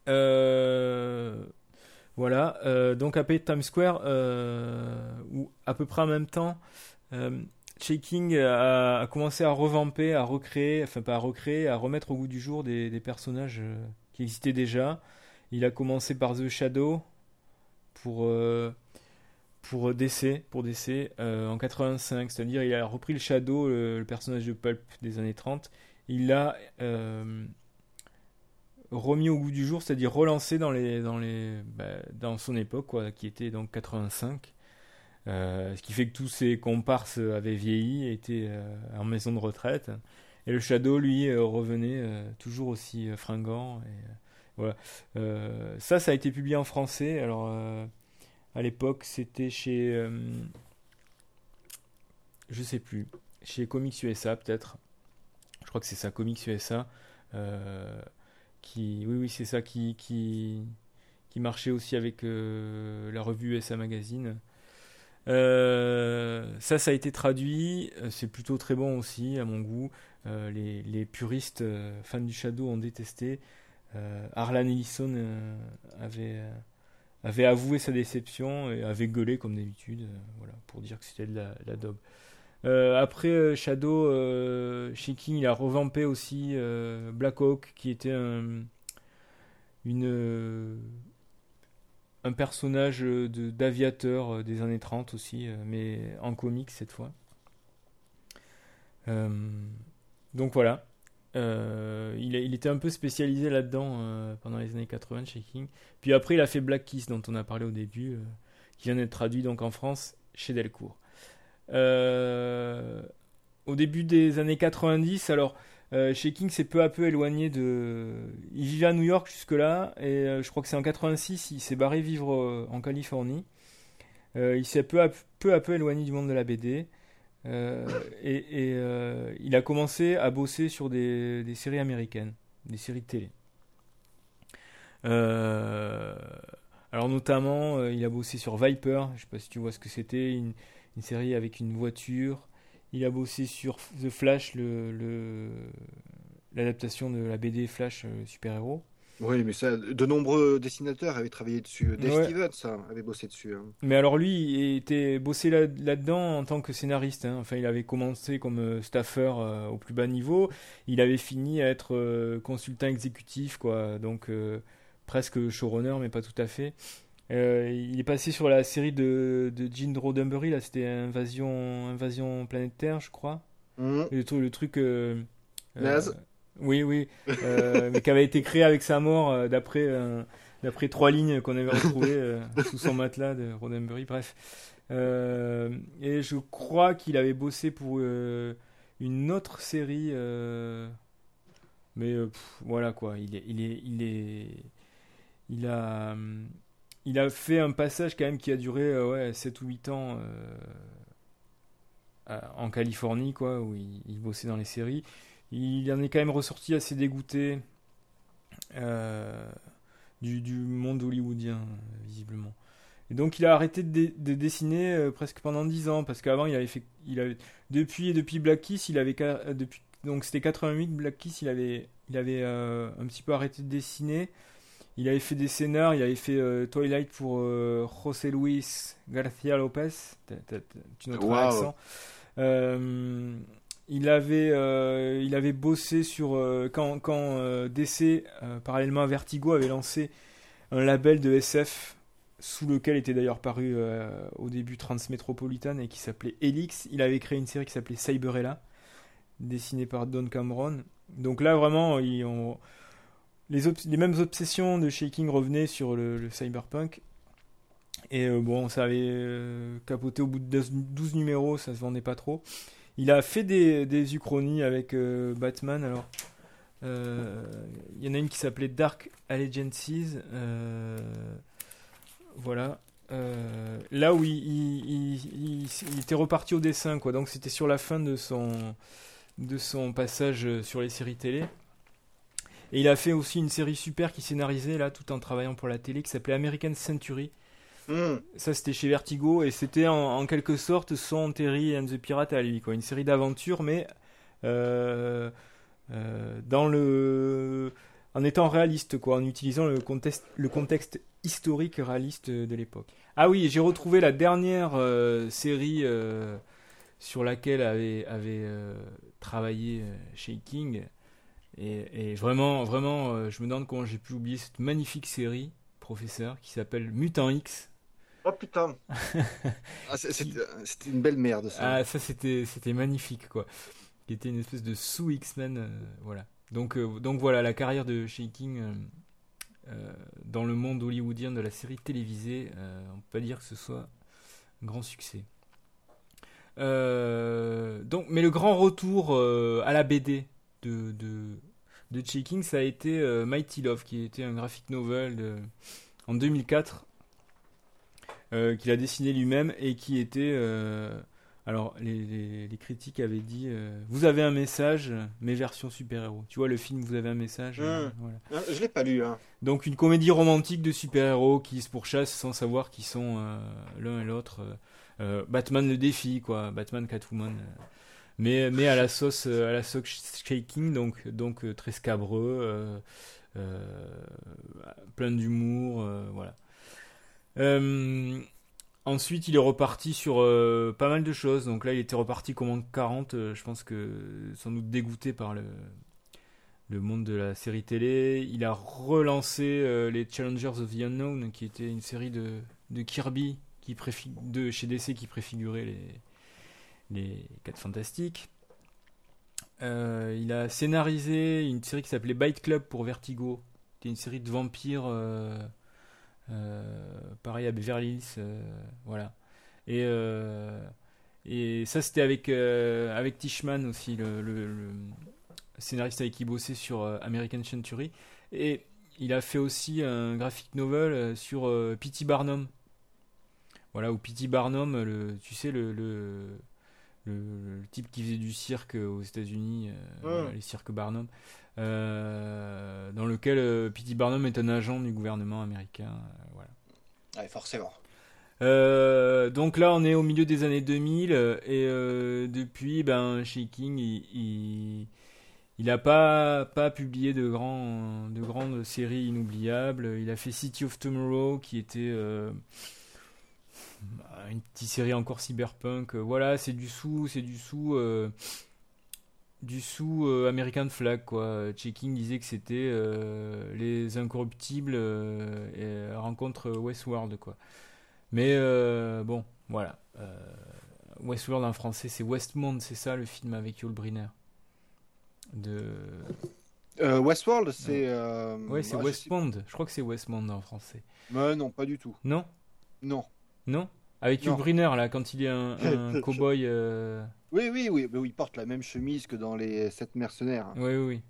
Euh, voilà, euh, donc après Times Square, euh, où à peu près en même temps, euh, Shaking a, a commencé à revamper, à recréer, enfin pas à recréer, à remettre au goût du jour des, personnages euh, qui existaient déjà. Il a commencé par The Shadow pour euh, pour DC, pour DC euh, en 85, c'est-à-dire il a repris le Shadow, le, personnage de Pulp des années 30, il l'a euh, remis au goût du jour, c'est-à-dire relancé dans les dans les bah, dans son époque quoi, qui était donc 85. Euh, ce qui fait que tous ses comparses avaient vieilli, étaient euh, en maison de retraite, et le Shadow lui euh, revenait euh, toujours aussi euh, fringant. Euh, voilà. Euh, ça, ça a été publié en français. Alors euh, à l'époque, c'était chez euh, je sais plus, chez Comics USA peut-être. Je crois que c'est ça, Comics USA. euh, qui, oui, oui, c'est ça qui, qui, qui marchait aussi avec euh, la revue USA Magazine. Euh, ça, ça a été traduit. euh, C'est plutôt très bon aussi, à mon goût. Euh, les, puristes fans du Shadow ont détesté. Harlan Ellison avait, avoué sa déception et avait gueulé comme d'habitude, voilà, pour dire que c'était de la, de après Shadow, Shaking, il a revampé aussi euh, Black Hawk, qui était un, une, un personnage de- d'aviateur euh, des années 30 aussi, euh, mais en comics cette fois. Euh, donc voilà. Euh, il, était un peu spécialisé là-dedans euh, pendant les années 80, Shaking. Puis après, il a fait Black Kiss, dont on a parlé au début, euh, qui vient d'être traduit donc en France chez Delcourt. Euh, au début des années 90, alors euh, Shaking s'est peu à peu éloigné de. Il vivait à New York jusque-là, et euh, je crois que c'est en 86, il s'est barré vivre euh, en Californie. Euh, il s'est peu à, peu éloigné du monde de la BD. et il a commencé à bosser sur des, séries américaines, des séries de télé. Alors notamment, il a bossé sur Viper, je sais pas si tu vois ce que c'était, une série avec une voiture. Il a bossé sur The Flash, le, le- l'adaptation de la BD Flash euh, super-héros. Oui, mais ça, de nombreux dessinateurs avaient travaillé dessus. Dave Ouais. Stevens ça, avait bossé dessus. hein. Mais alors lui, il était bossé là, là-dedans en tant que scénariste. hein. Enfin, il avait commencé comme euh, staffeur euh, au plus bas niveau. Il avait fini à être euh, consultant exécutif, quoi. Donc euh, presque showrunner, mais pas tout à fait. Euh, il est passé sur la série de, de Gene Roddenberry, là, c'était Invasion, Invasion Planète Terre, je crois. Mhm. Le, truc- le truc. euh, euh, Naze. Oui, oui. euh, mais qui avait été créé avec sa mort d'après d'après trois lignes qu'on avait retrouvées sous son matelas de Roddenberry. Bref. Et je crois qu'il avait bossé pour une autre série. mais pff, voilà quoi. Il est, il est, il est, il a, hum, il a fait un passage quand même qui a duré euh, ouais 7 ou 8 ans. euh, en Californie, quoi, où il, bossait dans les séries. Il en est quand même ressorti assez dégoûté euh, du, monde hollywoodien, visiblement. Et donc il a arrêté de, dessiner presque pendant 10 ans, parce qu'avant il avait fait, il avait, depuis depuis Black Kiss, il avait depuis donc c'était 88, Black Kiss, il avait, il avait un petit peu arrêté de dessiner. Il avait fait des scénars, il avait fait euh, Twilight pour euh, José Luis García t'as- Tu noteras Waouh. l'accent. Euh, il avait, euh, il avait bossé sur quand, quand DC, parallèlement à Vertigo, avait lancé un label de SF sous lequel était d'ailleurs paru au début Transmétropolitan et qui s'appelait Helix. Il avait créé une série qui s'appelait Cyberella, dessinée par Don Cameron. Donc là, vraiment, ils ont- les, mêmes obsessions de Shaking revenaient sur le, cyberpunk. Et euh, bon, ça avait euh, capoté au bout de 12 12 numéros, ça se vendait pas trop. Il a fait des, des uchronies avec euh, Batman. Alors, il y en a une qui s'appelait Dark Allegiances. voilà. Là où il, il- était reparti au dessin, quoi. Donc c'était sur la fin de son, de son passage sur les séries télé. Et il a fait aussi une série super qui scénarisait là, tout en travaillant pour la télé, qui s'appelait American Century. Hmm. Ça, c'était chez Vertigo et c'était en, en quelque sorte son Terry and the Pirate à lui, quoi. Une série d'aventures, mais euh, euh, dans le, en étant réaliste, quoi, en utilisant le contexte, le contexte historique réaliste de l'époque. Ah oui, j'ai retrouvé la dernière euh, série sur laquelle avait, avait travaillé euh, Shaking. Et, et vraiment, vraiment, euh, je me demande comment j'ai pu oublier cette magnifique série, professeur, qui s'appelle Mutant X. Oh putain. (laughs) Ah, c'est- C'était une belle merde ça. Ah, ça c'était c'était magnifique quoi. Qui était une espèce de sous X-Men, euh, voilà. Donc euh, donc voilà la carrière de Shaking euh, euh, dans le monde hollywoodien de la série télévisée, euh, on peut pas dire que ce soit un grand succès. Euh, donc, mais le grand retour euh, à la BD de, de, de Shaking, ça a été euh, Mighty Love, qui était un graphic novel de- en 2004, euh, qu'il a dessiné lui-même et qui était. euh, alors, les, les- les critiques avaient dit Vous avez un message, mais version super-héros. Tu vois, le film Vous avez un message. euh, Mm. voilà. Ah, Je l'ai pas lu. Hein. Donc une comédie romantique de super-héros qui se pourchassent sans savoir qui sont l'un et l'autre. Batman le défi, quoi. Batman, Catwoman. Mais, à la sauce, euh, à la sauce shaking, donc, donc euh, très scabreux, euh, plein d'humour, voilà. Ensuite, il est reparti sur pas mal de choses. Donc là, il était reparti comme en 40. euh, je pense que sans doute dégoûté par le, le monde de la série télé. Il a relancé les Challengers of the Unknown, qui était une série de, de Kirby qui de chez DC qui préfigurait les, les 4 Fantastiques. Euh, il a scénarisé une série qui s'appelait Bite Club pour Vertigo. C'était une série de vampires, euh, euh, pareil à Beverly Hills, voilà. Et, et ça, c'était avec, avec Tishman aussi, le, scénariste avec qui bossait sur American Century. Et il a fait aussi un graphic novel sur P.T. Barnum. Voilà, où P.T. Barnum, tu sais, le, le- le type qui faisait du cirque aux États-Unis, euh, les cirques Barnum, euh, dans lequel euh, P.T. Barnum est un agent du gouvernement américain. euh, voilà. Ouais, forcément. Donc là, on est au milieu des années 2000 euh, et depuis, ben, Shaking, il, il, il a pas pas publié de grands de grandes séries inoubliables. Il a fait City of Tomorrow, qui était une petite série encore cyberpunk. Euh, Voilà, c'est du sous, c'est du sous. euh, du sous euh, American Flag quoi. Checking disait que c'était euh, les incorruptibles et rencontre Westworld quoi. Mais bon, voilà. Westworld en français, c'est Westmond, c'est ça le film avec Yul Brynner. De... Euh, Westworld, c'est. euh, Ouais, c'est ah, je Westmond. Je crois que c'est Westmond en français. Mais non, pas du tout. Non? Non. Non Avec Non. Brynner là, quand il est un, (laughs) un cowboy. euh, Oui, oui, oui. Mais il porte la même chemise que dans les sept mercenaires. Oui, oui, oui.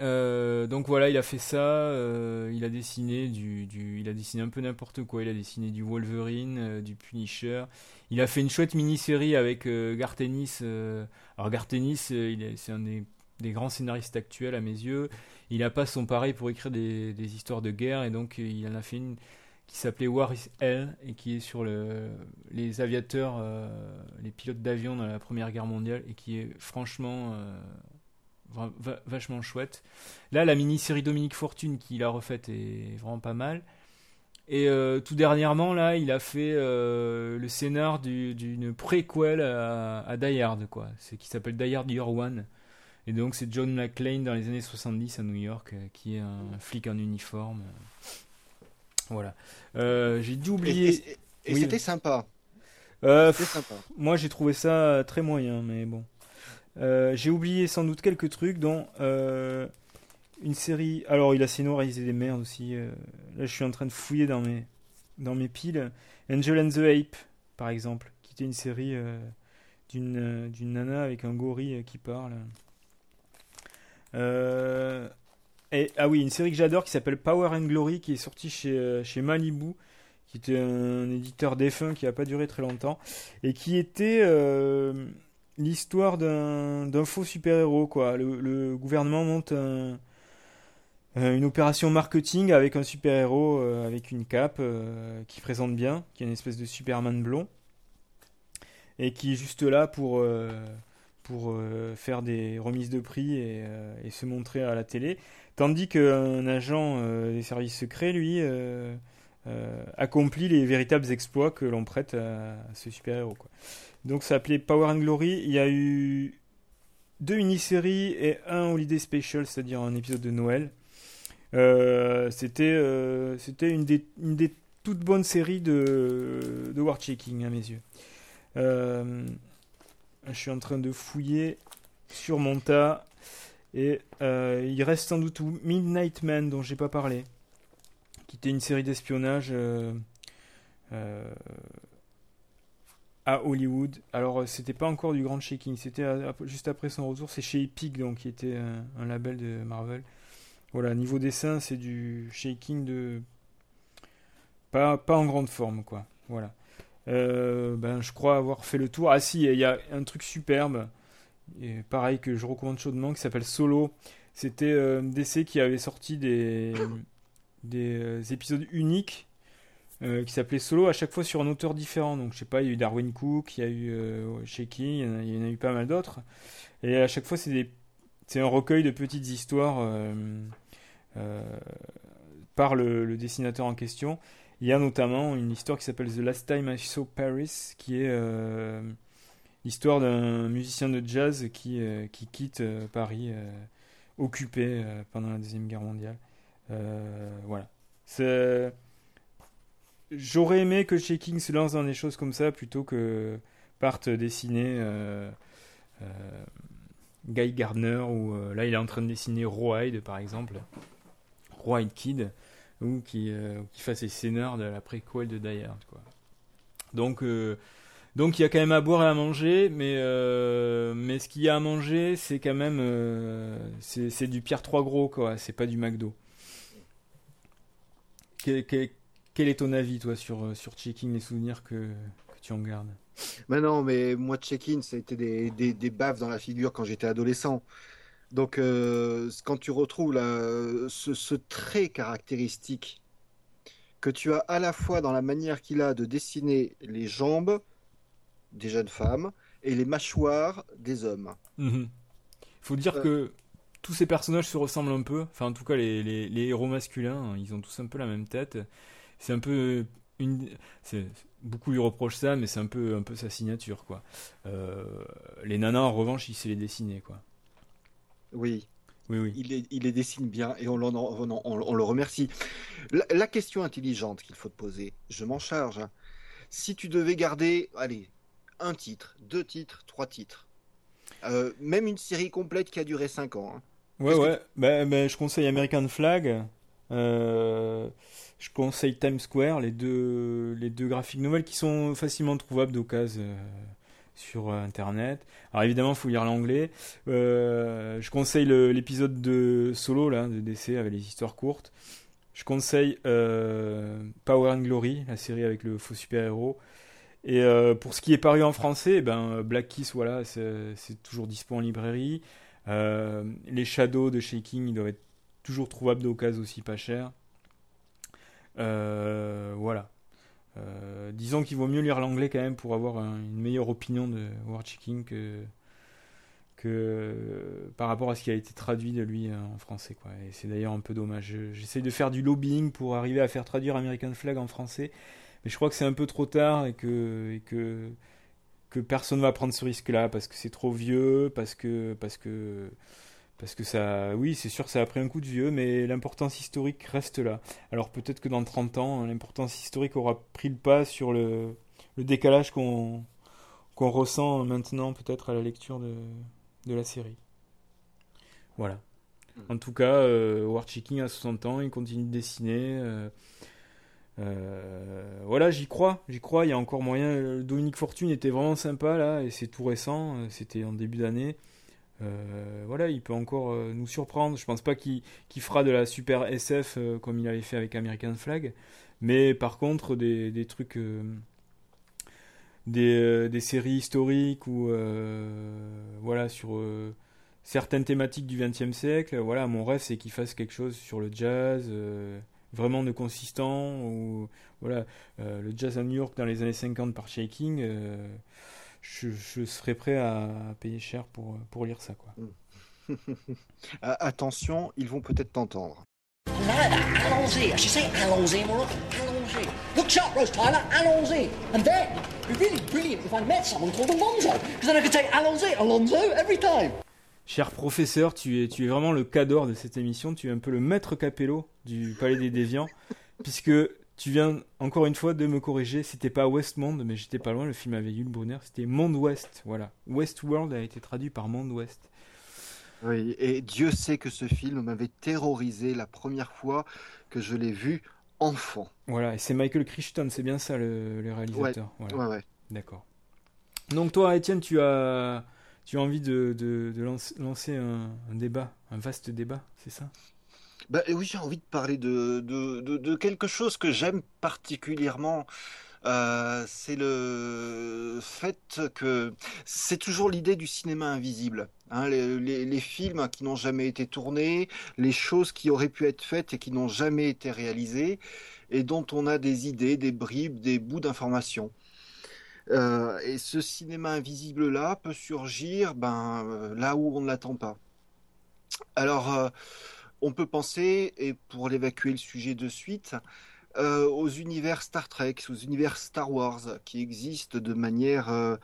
Euh, donc voilà, il a fait ça. euh, il a dessiné du, du- il a dessiné un peu n'importe quoi. Il a dessiné du Wolverine, euh, du Punisher. Il a fait une chouette mini-série avec euh, alors est- c'est un des, des grands scénaristes actuels à mes yeux. Il a pas son pareil pour écrire des, des histoires de guerre et donc il en a fait une qui s'appelait War is Hell et qui est sur le, les aviateurs, euh, les pilotes d'avion dans la Première Guerre mondiale et qui est franchement euh, va- va- vachement chouette. Là, la mini-série Dominique Fortune qui l'a refaite est vraiment pas mal. Et euh, tout dernièrement, là, il a fait le scénar du- d'une préquel à, à Die Hard, quoi. C'est qui s'appelle Die Hard Year One. Et donc, c'est John McClane dans les années 70 à New York, qui est un flic en uniforme. Voilà. Euh, J'ai dû oublier. et- et Oui. c'était sympa. Euh, C'était sympa. moi, j'ai trouvé ça très moyen, mais bon. Euh, j'ai oublié sans doute quelques trucs, dont euh, une série. Alors, il a scénarisé des merdes aussi. là, je suis en train de fouiller dans mes, dans mes piles. Angel and the Ape, par exemple, qui était une série d'une d'une nana avec un gorille qui parle. Euh, ah oui, une série que j'adore qui s'appelle Power and Glory, qui est sortie chez, euh, chez Malibu, qui était un éditeur défunt qui n'a pas duré très longtemps, et qui était euh, l'histoire d'un faux super-héros. quoi. Le, gouvernement monte euh, une opération marketing avec un super-héros avec une cape qui présente bien, qui est une espèce de Superman blond, et qui est juste là pour, pour euh, faire des remises de prix et, euh, et se montrer à la télé. Tandis qu'un agent euh, des services secrets, lui, accomplit les véritables exploits que l'on prête à, ce super-héros. Donc ça s'appelait Power and Glory. Il y a eu deux mini-séries et un Holiday Special, c'est-à-dire un épisode de Noël. C'était c'était une des, toutes bonnes séries de, de War Checking à mes yeux. Je suis en train de fouiller sur mon tas et euh, il reste sans doute Midnight Man dont j'ai pas parlé, qui était une série d'espionnage euh, euh, à Hollywood. Alors euh, c'était pas encore du grand shaking, c'était juste après son retour, c'est chez Epic donc qui était un, un label de Marvel. Voilà, niveau dessin, c'est du shaking de pas pas en grande forme quoi. Voilà. Euh, ben je crois avoir fait le tour. Ah si, il y a un truc superbe pareil que je recommande chaudement qui s'appelle Solo. C'était euh, DC qui avait sorti des des euh, épisodes uniques euh, qui s'appelaient Solo à chaque fois sur un auteur différent. Donc je sais pas, il y a eu Darwin Cook, il y a eu euh, il y en a- eu pas mal d'autres. Et à chaque fois c'est un recueil de petites histoires par le dessinateur en question. Il y a notamment une histoire qui s'appelle The Last Time I Saw Paris, qui est euh, l'histoire d'un musicien de jazz qui, euh, qui quitte euh, Paris occupé pendant la Deuxième Guerre mondiale. Voilà. J'aurais aimé que Shaking se lance dans des choses comme ça plutôt que parte dessiner Guy Gardner ou là il est en train de dessiner Rawhide par exemple. Rawhide Kid ou qui, euh, qui fasse les scénars de la préquel de Die Hard quoi. Donc euh, donc il y a quand même à boire et à manger, mais euh, mais ce qu'il y a à manger c'est quand même euh, c'est du Pierre Trois Gros quoi, c'est pas du McDo. Quel, quel- est ton avis toi sur sur Checking les souvenirs que, que tu en gardes? Mais non, mais moi, check-in, ça a été des, des, des baffes dans la figure quand j'étais adolescent. Donc, euh, quand tu retrouves ce, ce trait caractéristique que tu as à la fois dans la manière qu'il a de dessiner les jambes des jeunes femmes et les mâchoires des hommes. Il faut dire Euh. que tous ces personnages se ressemblent un peu. Enfin, en tout cas, les, les, les héros masculins, hein, ils ont tous un peu la même tête. C'est un peu une. c'est- Beaucoup lui reprochent ça, mais c'est un peu, un peu sa signature, quoi. Euh, les nanas, en revanche, il sait les dessiner, quoi. Oui, Oui, oui. il les, il les dessine bien et on, l'en- on, on- on le remercie. La, la question intelligente qu'il faut te poser, je m'en charge. hein. Si tu devais garder, allez, un titre, deux titres, trois titres, euh, même une série complète qui a duré cinq ans, hein. Ouais, ouais. Bah, bah, je conseille American Flag. Euh, je conseille Times Square, les deux, les deux graphiques nouvelles qui sont facilement trouvables d'occasion euh, sur euh, Internet. Alors évidemment, il faut lire l'anglais. Euh, je conseille le- l'épisode de Solo, là, de DC, avec les histoires courtes. Je conseille euh, Power and Glory, la série avec le faux super-héros. Et pour ce qui est paru en français, ben, Black Kiss, voilà, c'est toujours dispo en librairie. Les Shadows de Shaking, ils doivent être toujours trouvables d'occasion aussi pas cher. Voilà. Euh, disons qu'il vaut mieux lire l'anglais quand même pour avoir un- une meilleure opinion de War Chicken que, par rapport à ce qui a été traduit de lui euh, en français. Quoi. Et c'est d'ailleurs un peu dommage. Je- J'essaye de faire du lobbying pour arriver à faire traduire American Flag en français, mais je crois que c'est un peu trop tard et que, que, personne va prendre ce risque-là parce que c'est trop vieux, parce que, parce que, parce que ça, oui, c'est sûr, ça a pris un coup de vieux, mais l'importance historique reste là. Alors peut-être que dans 30 ans, l'importance historique aura pris le pas sur le, le décalage qu'on ressent maintenant peut-être à la lecture de, de la série. Voilà. En tout cas, euh, War Chicken a 60 ans, il continue de dessiner. euh, euh, voilà, j'y crois, j'y crois. Il y a encore moyen. Euh, Dominique Fortune était vraiment sympa là, et c'est tout récent. C'était en début d'année. Euh, voilà, il peut encore euh, nous surprendre. Je pense pas qu'il fera de la super SF euh, comme il avait fait avec American Flag, mais par contre des, trucs, des, séries historiques ou voilà sur certaines thématiques du XXe siècle. Voilà, mon rêve c'est qu'il fasse quelque chose sur le jazz. vraiment de consistant ou voilà le jazz à New York dans les années 50 par Shaking je, je serais prêt à payer cher pour, pour lire ça quoi. (laughs) Ah, attention, ils vont peut-être t'entendre. Allons-y. Should say allons-y. Allons-y. Look sharp, Rose Tyler. Allons-y. And then, it'd be really brilliant if I met someone called Alonzo. Because then I could say allons-y, Alonzo, every time. Cher professeur, tu es, tu es vraiment le cador de cette émission, tu es un peu le maître capello du Palais des Déviants, puisque tu viens encore une fois de me corriger, c'était pas Westmond, mais j'étais pas loin, le film avait Yul Brunner, c'était Monde Ouest, voilà. Westworld a été traduit par Monde Ouest. Oui, et Dieu sait que ce film m'avait terrorisé la première fois que je l'ai vu enfant. Voilà, et c'est Michael Crichton, c'est bien ça le, le réalisateur. Voilà. Ouais, ouais. D'accord. Donc toi, Étienne, tu as, tu as envie de, de, de lance- lancer un, un débat, un vaste débat, c'est ça? Bah, oui, j'ai envie de parler de, quelque chose que j'aime particulièrement. Euh, c'est le fait que c'est toujours l'idée du cinéma invisible. hein, les, films qui n'ont jamais été tournés, les choses qui auraient pu être faites et qui n'ont jamais été réalisées, et dont on a des idées, des bribes, des bouts d'informations. Euh, et ce cinéma invisible-là peut surgir ben, là où on ne l'attend pas. Alors, euh, on peut penser, et pour l'évacuer le sujet de suite, euh, aux univers Star Trek, aux univers Star Wars, qui existent de manière euh,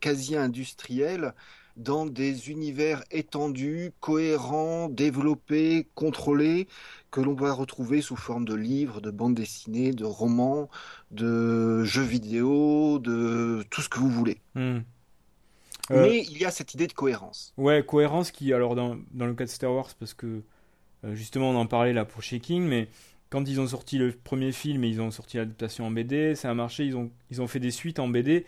quasi industrielle dans des univers étendus, cohérents, développés, contrôlés, que l'on va retrouver sous forme de livres, de bandes dessinées, de romans, de jeux vidéo, de tout ce que vous voulez. Hmm. Euh, Mais il y a cette idée de cohérence. Ouais, cohérence qui, alors dans, dans le cas de Star Wars, parce que justement on en parlait là pour Shaking, mais quand ils ont sorti le premier film et ils ont sorti l'adaptation en BD, ça a marché, ils ont, ils ont fait des suites en BD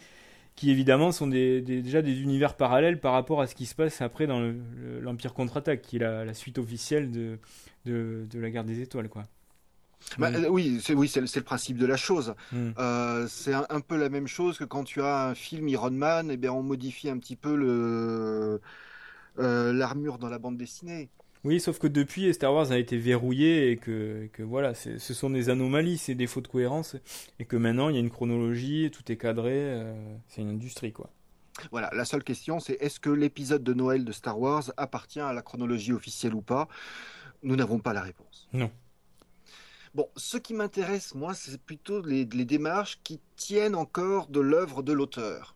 qui évidemment sont des, des- déjà des univers parallèles par rapport à ce qui se passe après dans le- le- l'Empire contre-attaque, qui est la, la suite officielle de, de, de la guerre des étoiles. Quoi. Bah, euh, oui, c'est oui, le principe de la chose. Hmm. Euh, c'est un, un peu la même chose que quand tu as un film Iron Man, et bien on modifie un petit peu euh, l'armure dans la bande dessinée. Oui, sauf que depuis, Star Wars a été verrouillé et que, et que voilà, ce sont des anomalies, c'est des fautes de cohérence, et que maintenant il y a une chronologie, tout est cadré, euh, c'est une industrie quoi. Voilà, la seule question c'est est-ce que l'épisode de Noël de Star Wars appartient à la chronologie officielle ou pas? Nous n'avons pas la réponse. Non. Bon, ce qui m'intéresse, moi, c'est plutôt les, les démarches qui tiennent encore de l'œuvre de l'auteur.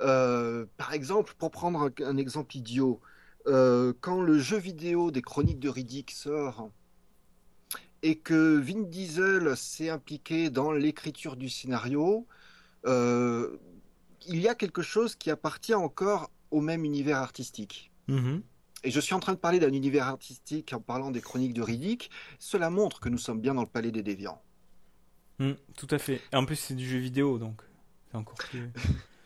Euh, par exemple, pour prendre un, un exemple idiot, euh, quand le jeu vidéo des Chroniques de Riddick sort et que Vin Diesel s'est impliqué dans l'écriture du scénario, euh, il y a quelque chose qui appartient encore au même univers artistique. Mhm. Et je suis en train de parler d'un univers artistique en parlant des chroniques de Riddick. Cela montre que nous sommes bien dans le palais des déviants. Mm, tout à fait. Et en plus, c'est du jeu vidéo, donc c'est encore plus. (laughs)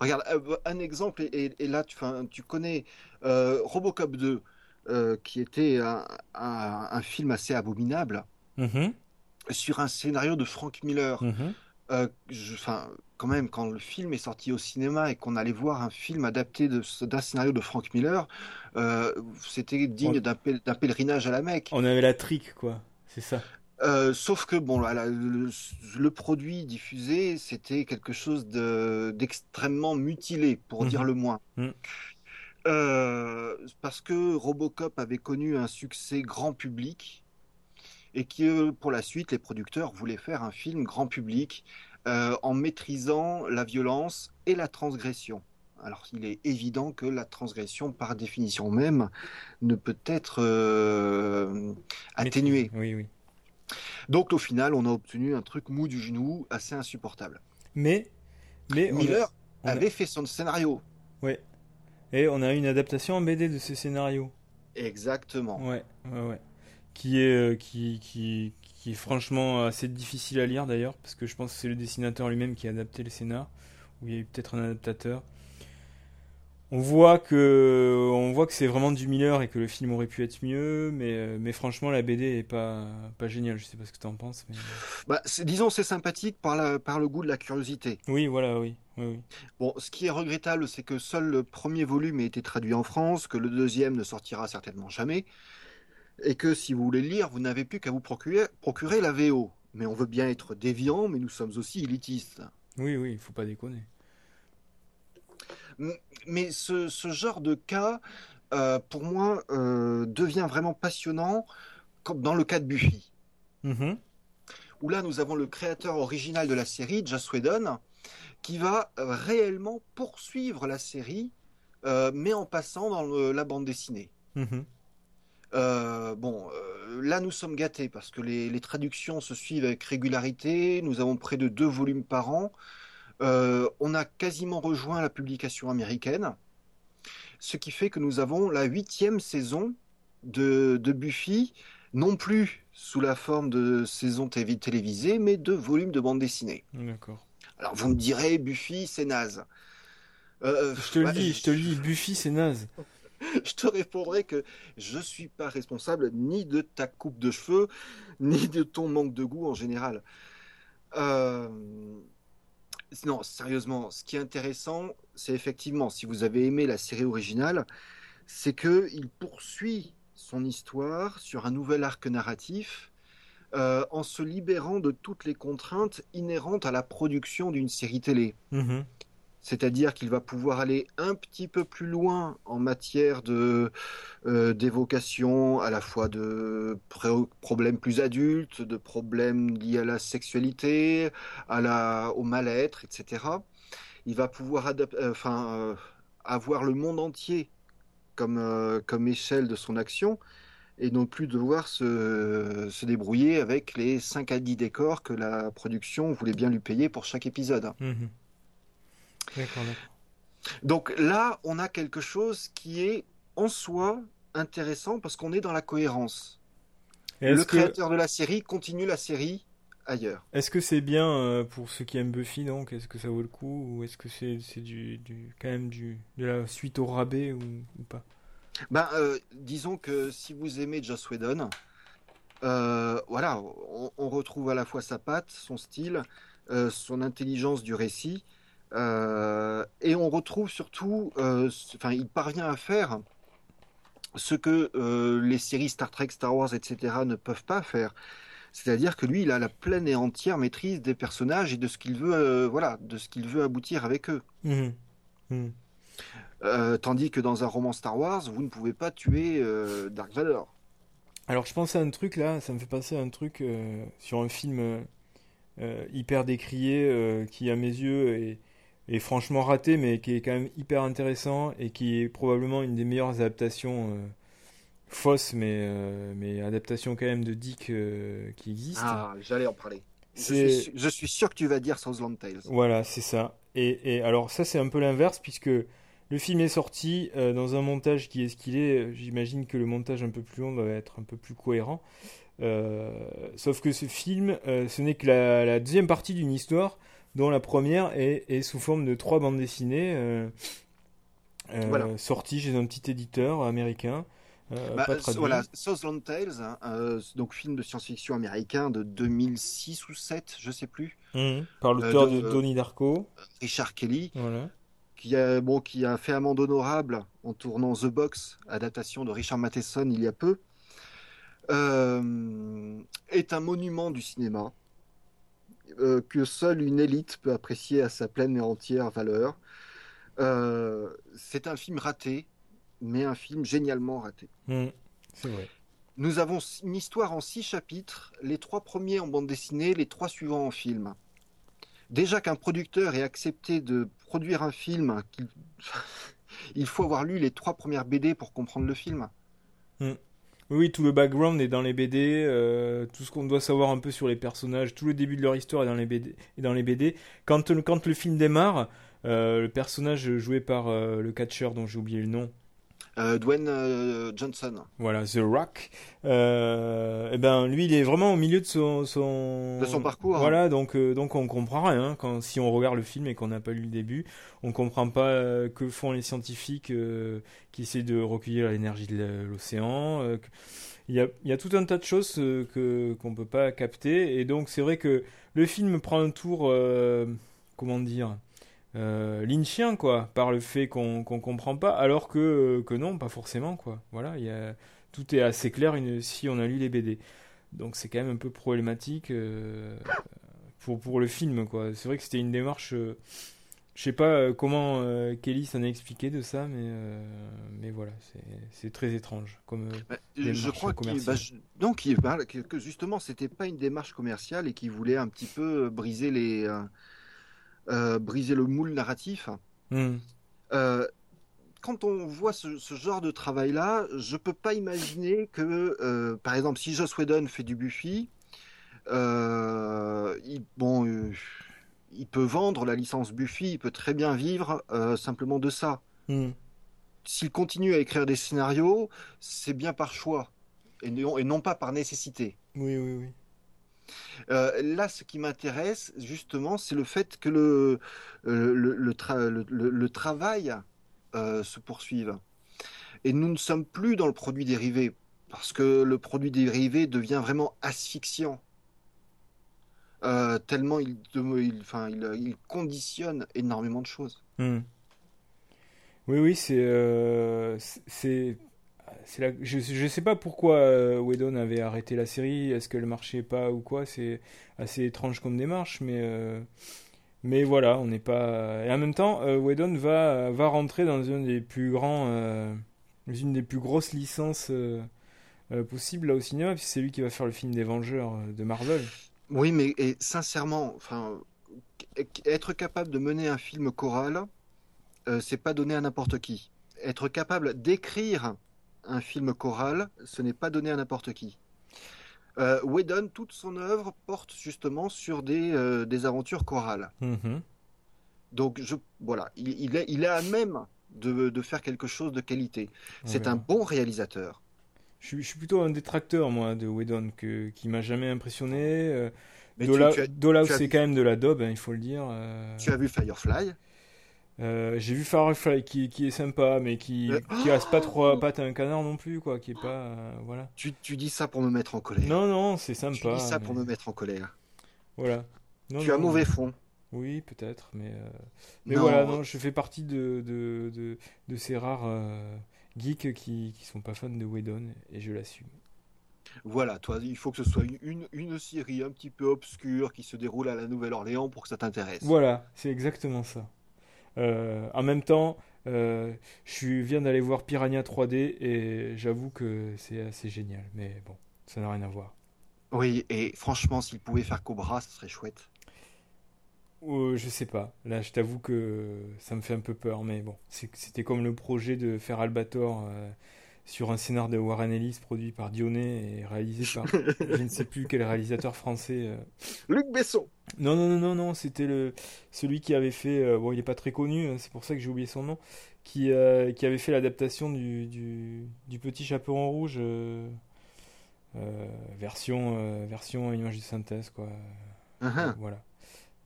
Regarde, euh, un exemple, et, là tu, connais euh, Robocop 2, euh, qui était un, un- un film assez abominable, Mhm, sur un scénario de Frank Miller. Euh, je- Enfin, quand même, quand le film est sorti au cinéma et qu'on allait voir un film adapté d'un scénario de Frank Miller, c'était digne On- d'un pèlerinage à la Mecque. On avait la trique, quoi. C'est ça. Euh, sauf que bon, le, le produit diffusé, c'était quelque chose de- d'extrêmement mutilé, pour Mhm. dire le moins. Mhm. Euh, parce que Robocop avait connu un succès grand public et que pour la suite, les producteurs voulaient faire un film grand public euh, en maîtrisant la violence et la transgression. Alors, il est évident que la transgression, par définition même, ne peut être euh, atténuée. Oui, oui. Donc, au final, on a obtenu un truc mou du genou, assez insupportable. Mais, mais on a- Miller on a- avait fait son scénario. ouais. Et on a une adaptation en BD de ce scénario. Exactement. Ouais, ouais, ouais. Qui est, euh, qui, qui, qui est franchement assez difficile à lire d'ailleurs, parce que je pense que c'est le dessinateur lui-même qui a adapté le scénar, ou il y a eu peut-être un adaptateur. On voit que, on voit que c'est vraiment du Miller et que le film aurait pu être mieux, mais, mais franchement la BD est pas, pas géniale. Je sais pas ce que tu en penses, mais Bah, disons, c'est sympathique par, la, par le goût de la curiosité. oui, voilà, oui, oui, oui. Bon, ce qui est regrettable, c'est que seul le premier volume a été traduit en France, que le deuxième ne sortira certainement jamais, et que si vous voulez le lire, vous n'avez plus qu'à vous procurer, procurer la VO. Mais on veut bien être déviant, mais nous sommes aussi élitistes. Oui, oui, il faut pas déconner. Mais ce, ce genre de cas, euh, pour moi, euh, devient vraiment passionnant, comme dans le cas de Buffy. Mhm. où là nous avons le créateur original de la série, Joss Whedon, qui va euh, réellement poursuivre la série, euh, mais en passant dans le- la bande dessinée. Mhm. Euh, bon, euh, là nous sommes gâtés parce que les, les traductions se suivent avec régularité, nous avons près de deux volumes par an, on a quasiment rejoint la publication américaine, ce qui fait que nous avons la huitième saison de, de Buffy, non plus sous la forme de saison télévisée, mais de volumes de bande dessinée. D'accord. Alors vous me direz, Buffy, c'est naze. Euh, Je te le bah, dis, je te le dis, Buffy c'est naze. (laughs) je te répondrai que je suis pas responsable ni de ta coupe de cheveux, ni de ton manque de goût en général. Euh, Non, sérieusement, ce qui est intéressant, c'est effectivement, si vous avez aimé la série originale, c'est que il poursuit son histoire sur un nouvel arc narratif euh, en se libérant de toutes les contraintes inhérentes à la production d'une série télé. Mhm. C'est-à-dire qu'il va pouvoir aller un petit peu plus loin en matière de euh, d'évocation à la fois de problèmes plus adultes, de problèmes liés à la sexualité, à la, au mal-être, etc. Il va pouvoir euh, euh, avoir le monde entier comme, comme échelle de son action et non plus devoir se, se débrouiller avec les 5 à 10 décors que la production voulait bien lui payer pour chaque épisode. Mhm. D'accord, d'accord. Donc là, on a quelque chose qui est en soi intéressant parce qu'on est dans la cohérence. Et Le que créateur de la série continue la série ailleurs. est-ce que c'est bien euh, pour ceux qui aiment Buffy donc Est-ce que ça vaut le coup ou est-ce que c'est du, du quand même du de la suite au rabais ou, ou pas? Ben, euh, disons que si vous aimez Joss Whedon, euh, voilà, on, on retrouve à la fois sa patte, son style, euh, son intelligence du récit, euh, et on retrouve surtout, euh, enfin, il parvient à faire ce que euh, les séries Star Trek, Star Wars, etc. ne peuvent pas faire. C'est-à-dire que lui, il a la pleine et entière maîtrise des personnages et de ce qu'il veut, euh, voilà, de ce qu'il veut aboutir avec eux. Mhm. Euh, tandis que dans un roman Star Wars, vous ne pouvez pas tuer euh, Dark Vador. Alors je pense à un truc là, ça me fait penser à un truc euh, sur un film euh, euh, hyper décrié euh, qui à mes yeux est, est franchement raté mais qui est quand même hyper intéressant et qui est probablement une des meilleures adaptations euh, fausses mais, euh, mais adaptations quand même de Dick euh, qui existent. Ah, j'allais en parler. Je suis, su- je suis sûr que tu vas dire Southland Tales. Voilà, c'est ça. Et, et alors ça c'est un peu l'inverse puisque le film est sorti euh, dans un montage qui est ce qu'il est. J'imagine que le montage un peu plus long doit être un peu plus cohérent. Euh, sauf que ce film, euh, ce n'est que la, la deuxième partie d'une histoire dont la première est, est sous forme de trois bandes dessinées euh, euh, Voilà. sorties chez un petit éditeur américain. euh, Bah, pas voilà, Southland Tales, hein, donc film de science-fiction américain de 2006 ou 7, je sais plus. Mhm. Par l'auteur de- de Donnie Darko. Richard Kelly, Voilà. qui a, bon, qui a fait amende honorable en tournant The Box, adaptation de Richard Matheson il y a peu. Euh, est un monument du cinéma euh, que seule une élite peut apprécier à sa pleine et entière valeur. Euh, c'est un film raté, mais un film génialement raté. C'est vrai. Nous avons une histoire en six chapitres, les trois premiers en bande dessinée, les trois suivants en film. Déjà qu'un producteur ait accepté de produire un film, qu'il- (laughs) il faut avoir lu les trois premières BD pour comprendre le film. Oui, tout le background est dans les BD, euh, tout ce qu'on doit savoir un peu sur les personnages, tout le début de leur histoire est dans les BD. Est dans les BD. Quand, le- quand le film démarre, euh, le personnage joué par euh, le catcheur dont j'ai oublié le nom, Euh, Dwayne euh, Johnson, voilà, The Rock, euh, eh ben, lui il est vraiment au milieu de son, son... De son parcours, hein. Voilà, donc, euh, donc on comprend rien quand, si on regarde le film et qu'on n'a pas lu le début. On comprend pas que font les scientifiques qui essaient de recueillir l'énergie de l'océan. il y a, il y a tout un tas de choses que qu'on peut pas capter et donc c'est vrai que le film prend un tour comment dire euh, lynchien quoi par le fait qu'on qu'on comprend pas alors que que non pas forcément quoi. Voilà il y a tout est assez clair une, si on a lu les BD donc c'est quand même un peu problématique euh, pour pour le film quoi. C'est vrai que c'était une démarche euh, je sais pas euh, comment euh, Kelly s'en a expliqué de ça mais euh, mais voilà c'est c'est très étrange comme euh, Bah, je crois qu'il bah, je- donc il- bah, que, justement c'était pas une démarche commerciale et qu'il voulait un petit peu euh, briser les euh, euh, briser le moule narratif. hmm. Euh, quand on voit ce, ce genre de travail-là, je peux pas imaginer que, euh, par exemple, si Joss Whedon fait du Buffy, euh, il, bon, euh, il peut vendre la licence Buffy, il peut très bien vivre euh, simplement de ça. Hmm. S'il continue à écrire des scénarios, c'est bien par choix et non, et non pas par nécessité. oui oui oui Euh, là, ce qui m'intéresse, justement, c'est le fait que le, euh, le, le, tra- le- le- le travail euh, se poursuive. Et nous ne sommes plus dans le produit dérivé, parce que le produit dérivé devient vraiment asphyxiant. Tellement il, il- il, conditionne énormément de choses. Hmm. Oui, oui, c'est je, je sais pas pourquoi euh, Whedon avait arrêté la série, est-ce qu'elle marchait pas ou quoi, c'est assez étrange comme démarche, mais, euh, mais voilà, on n'est pas. Et en même temps, euh, Whedon va, rentrer dans un des plus grands, euh, une des plus grosses licences euh, possibles là au cinéma, puisque c'est lui qui va faire le film des Vengeurs de Marvel. Oui, mais sincèrement, être capable de mener un film choral, c'est pas donné à n'importe qui. Être capable d'écrire un film choral, ce n'est pas donné à n'importe qui. Euh, Whedon, toute son œuvre porte justement sur des, euh, des aventures chorales. Mhm. Donc, je, voilà, il, il est, il est à même de, de faire quelque chose de qualité. C'est un bon réalisateur. Je suis, je suis plutôt un détracteur, moi, de Whedon, que, qui m'a jamais impressionné. euh, Dola- c'est vu- quand même de la daube, hein, il faut le dire. euh. tu as vu Firefly? Euh, J'ai vu Firefly qui, qui est sympa, mais qui, Euh, qui reste pas trop à pattes à un canard non plus, quoi. Qui est pas. euh, voilà. tu, tu dis ça pour me mettre en colère. Non, non, c'est tu sympa. dis ça mais- pour me mettre en colère. Voilà. Non, tu as non, mauvais fond. Oui, peut-être, mais. euh, Mais Non. voilà, non, je fais partie de, de, de, de ces rares euh, geeks qui, qui sont pas fans de Whedon, et je l'assume. Voilà, toi, il faut que ce soit une, une série un petit peu obscure qui se déroule à la Nouvelle-Orléans pour que ça t'intéresse. Voilà, c'est exactement ça. Euh, en même temps, euh, je viens d'aller voir Piranha 3D et j'avoue que c'est assez génial. Mais bon, ça n'a rien à voir. Oui, et franchement, s'il pouvait faire Cobra, ce serait chouette. Euh, je sais pas. Là, je t'avoue que ça me fait un peu peur. Mais bon, c'était comme le projet de faire Albator euh, sur un scénar de Warren Ellis produit par Dionnet et réalisé par (laughs) je ne sais plus quel réalisateur français. euh. Luc Besson Non, non, non, non, non, c'était le celui qui avait fait. euh, bon, il est pas très connu, hein, c'est pour ça que j'ai oublié son nom. Qui, euh, qui avait fait l'adaptation du, du, du Petit Chaperon Rouge, version, version image de synthèse, quoi. Uhum. Voilà.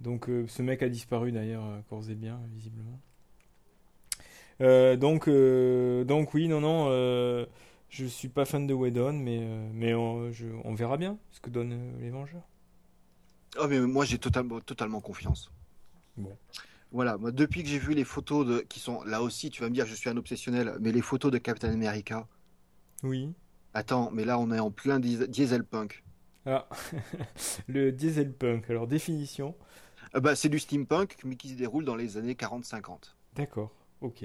Donc, ce mec a disparu d'ailleurs, corps et bien, visiblement. Euh, donc, euh, donc, oui, non, non, euh, je suis pas fan de Whedon, mais, mais on, je- on verra bien ce que donnent les Vengeurs. Oh, mais moi, j'ai totalement, totalement confiance. Bon. Voilà, moi, depuis que j'ai vu les photos de, qui sont là aussi, tu vas me dire, je suis un obsessionnel, mais les photos de Captain America. Oui. Attends, mais là, on est en plein dies- diesel punk. Alors, (laughs) le diesel punk, alors définition. Euh, bah, c'est du steampunk, mais qui se déroule dans les années 40-50. D'accord, ok.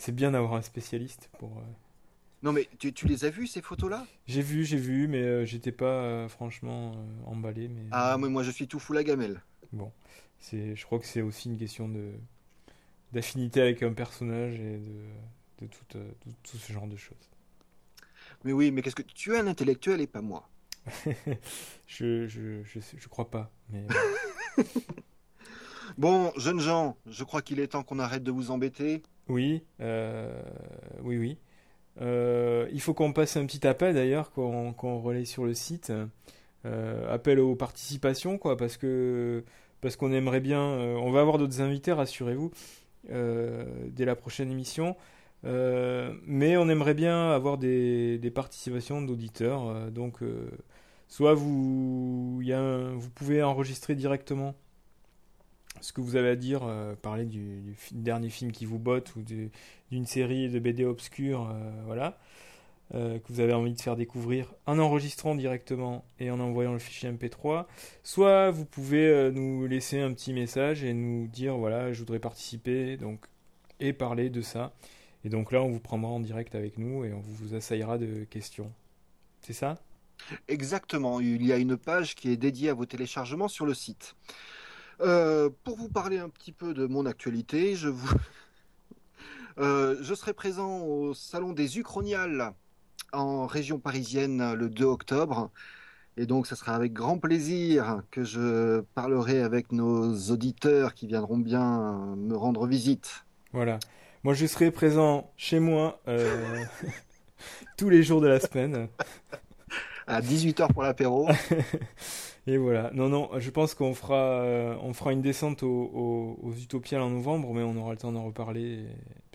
C'est bien d'avoir un spécialiste pour. euh, Non, mais tu, tu les as vus, ces photos-là? J'ai vu, j'ai vu, mais euh, j'étais pas euh, franchement euh, emballé. Mais Ah, mais moi, je suis tout fou la gamelle. bon, c'est, je crois que c'est aussi une question de d'affinité avec un personnage et de de tout, de tout ce genre de choses. Mais oui, mais qu'est-ce que... Tu es un intellectuel et pas moi. (laughs) je, je, je, je crois pas, mais (laughs) Bon, jeunes gens, je crois qu'il est temps qu'on arrête de vous embêter. oui, euh, oui, oui. Euh, il faut qu'on passe un petit appel d'ailleurs qu'on relaye sur le site. Euh, appel aux participations, quoi, parce que parce qu'on aimerait bien. on va avoir d'autres invités, rassurez-vous, dès la prochaine émission. Mais on aimerait bien avoir des, participations d'auditeurs. donc, soit vous, y a vous pouvez enregistrer directement ce que vous avez à dire, euh, parler du, dernier film qui vous botte ou du- d'une série de BD obscure, euh, voilà, euh, que vous avez envie de faire découvrir en enregistrant directement et en envoyant le fichier MP3. Soit vous pouvez nous laisser un petit message et nous dire voilà, je voudrais participer donc et parler de ça. Et donc là, on vous prendra en direct avec nous et on vous assaillera de questions. C'est ça? Exactement, il y a une page qui est dédiée à vos téléchargements sur le site. Euh, pour vous parler un petit peu de mon actualité, je vous... (laughs) Euh, je serai présent au Salon des Uchroniales en région parisienne le 2 octobre. Et donc, ce sera avec grand plaisir que je parlerai avec nos auditeurs qui viendront bien me rendre visite. Voilà. Moi, je serai présent chez moi euh, (laughs) tous les jours de la semaine. À 18h pour l'apéro. (laughs) Et voilà. Non, non, je pense qu'on fera, euh, on fera une descente au- au- aux Utopiales en novembre, mais on aura le temps d'en reparler et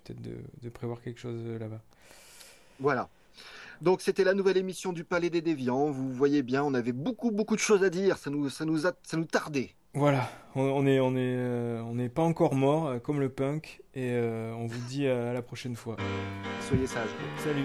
peut-être de, de prévoir quelque chose euh, là-bas. Voilà. Donc c'était la nouvelle émission du Palais des Déviants. Vous voyez bien, on avait beaucoup beaucoup de choses à dire. Ça nous ça nous a, ça nous tardait. Voilà. On, est, on est, euh, on n'est pas encore mort comme le punk et euh, on vous dit à la prochaine fois. Soyez sages. Salut.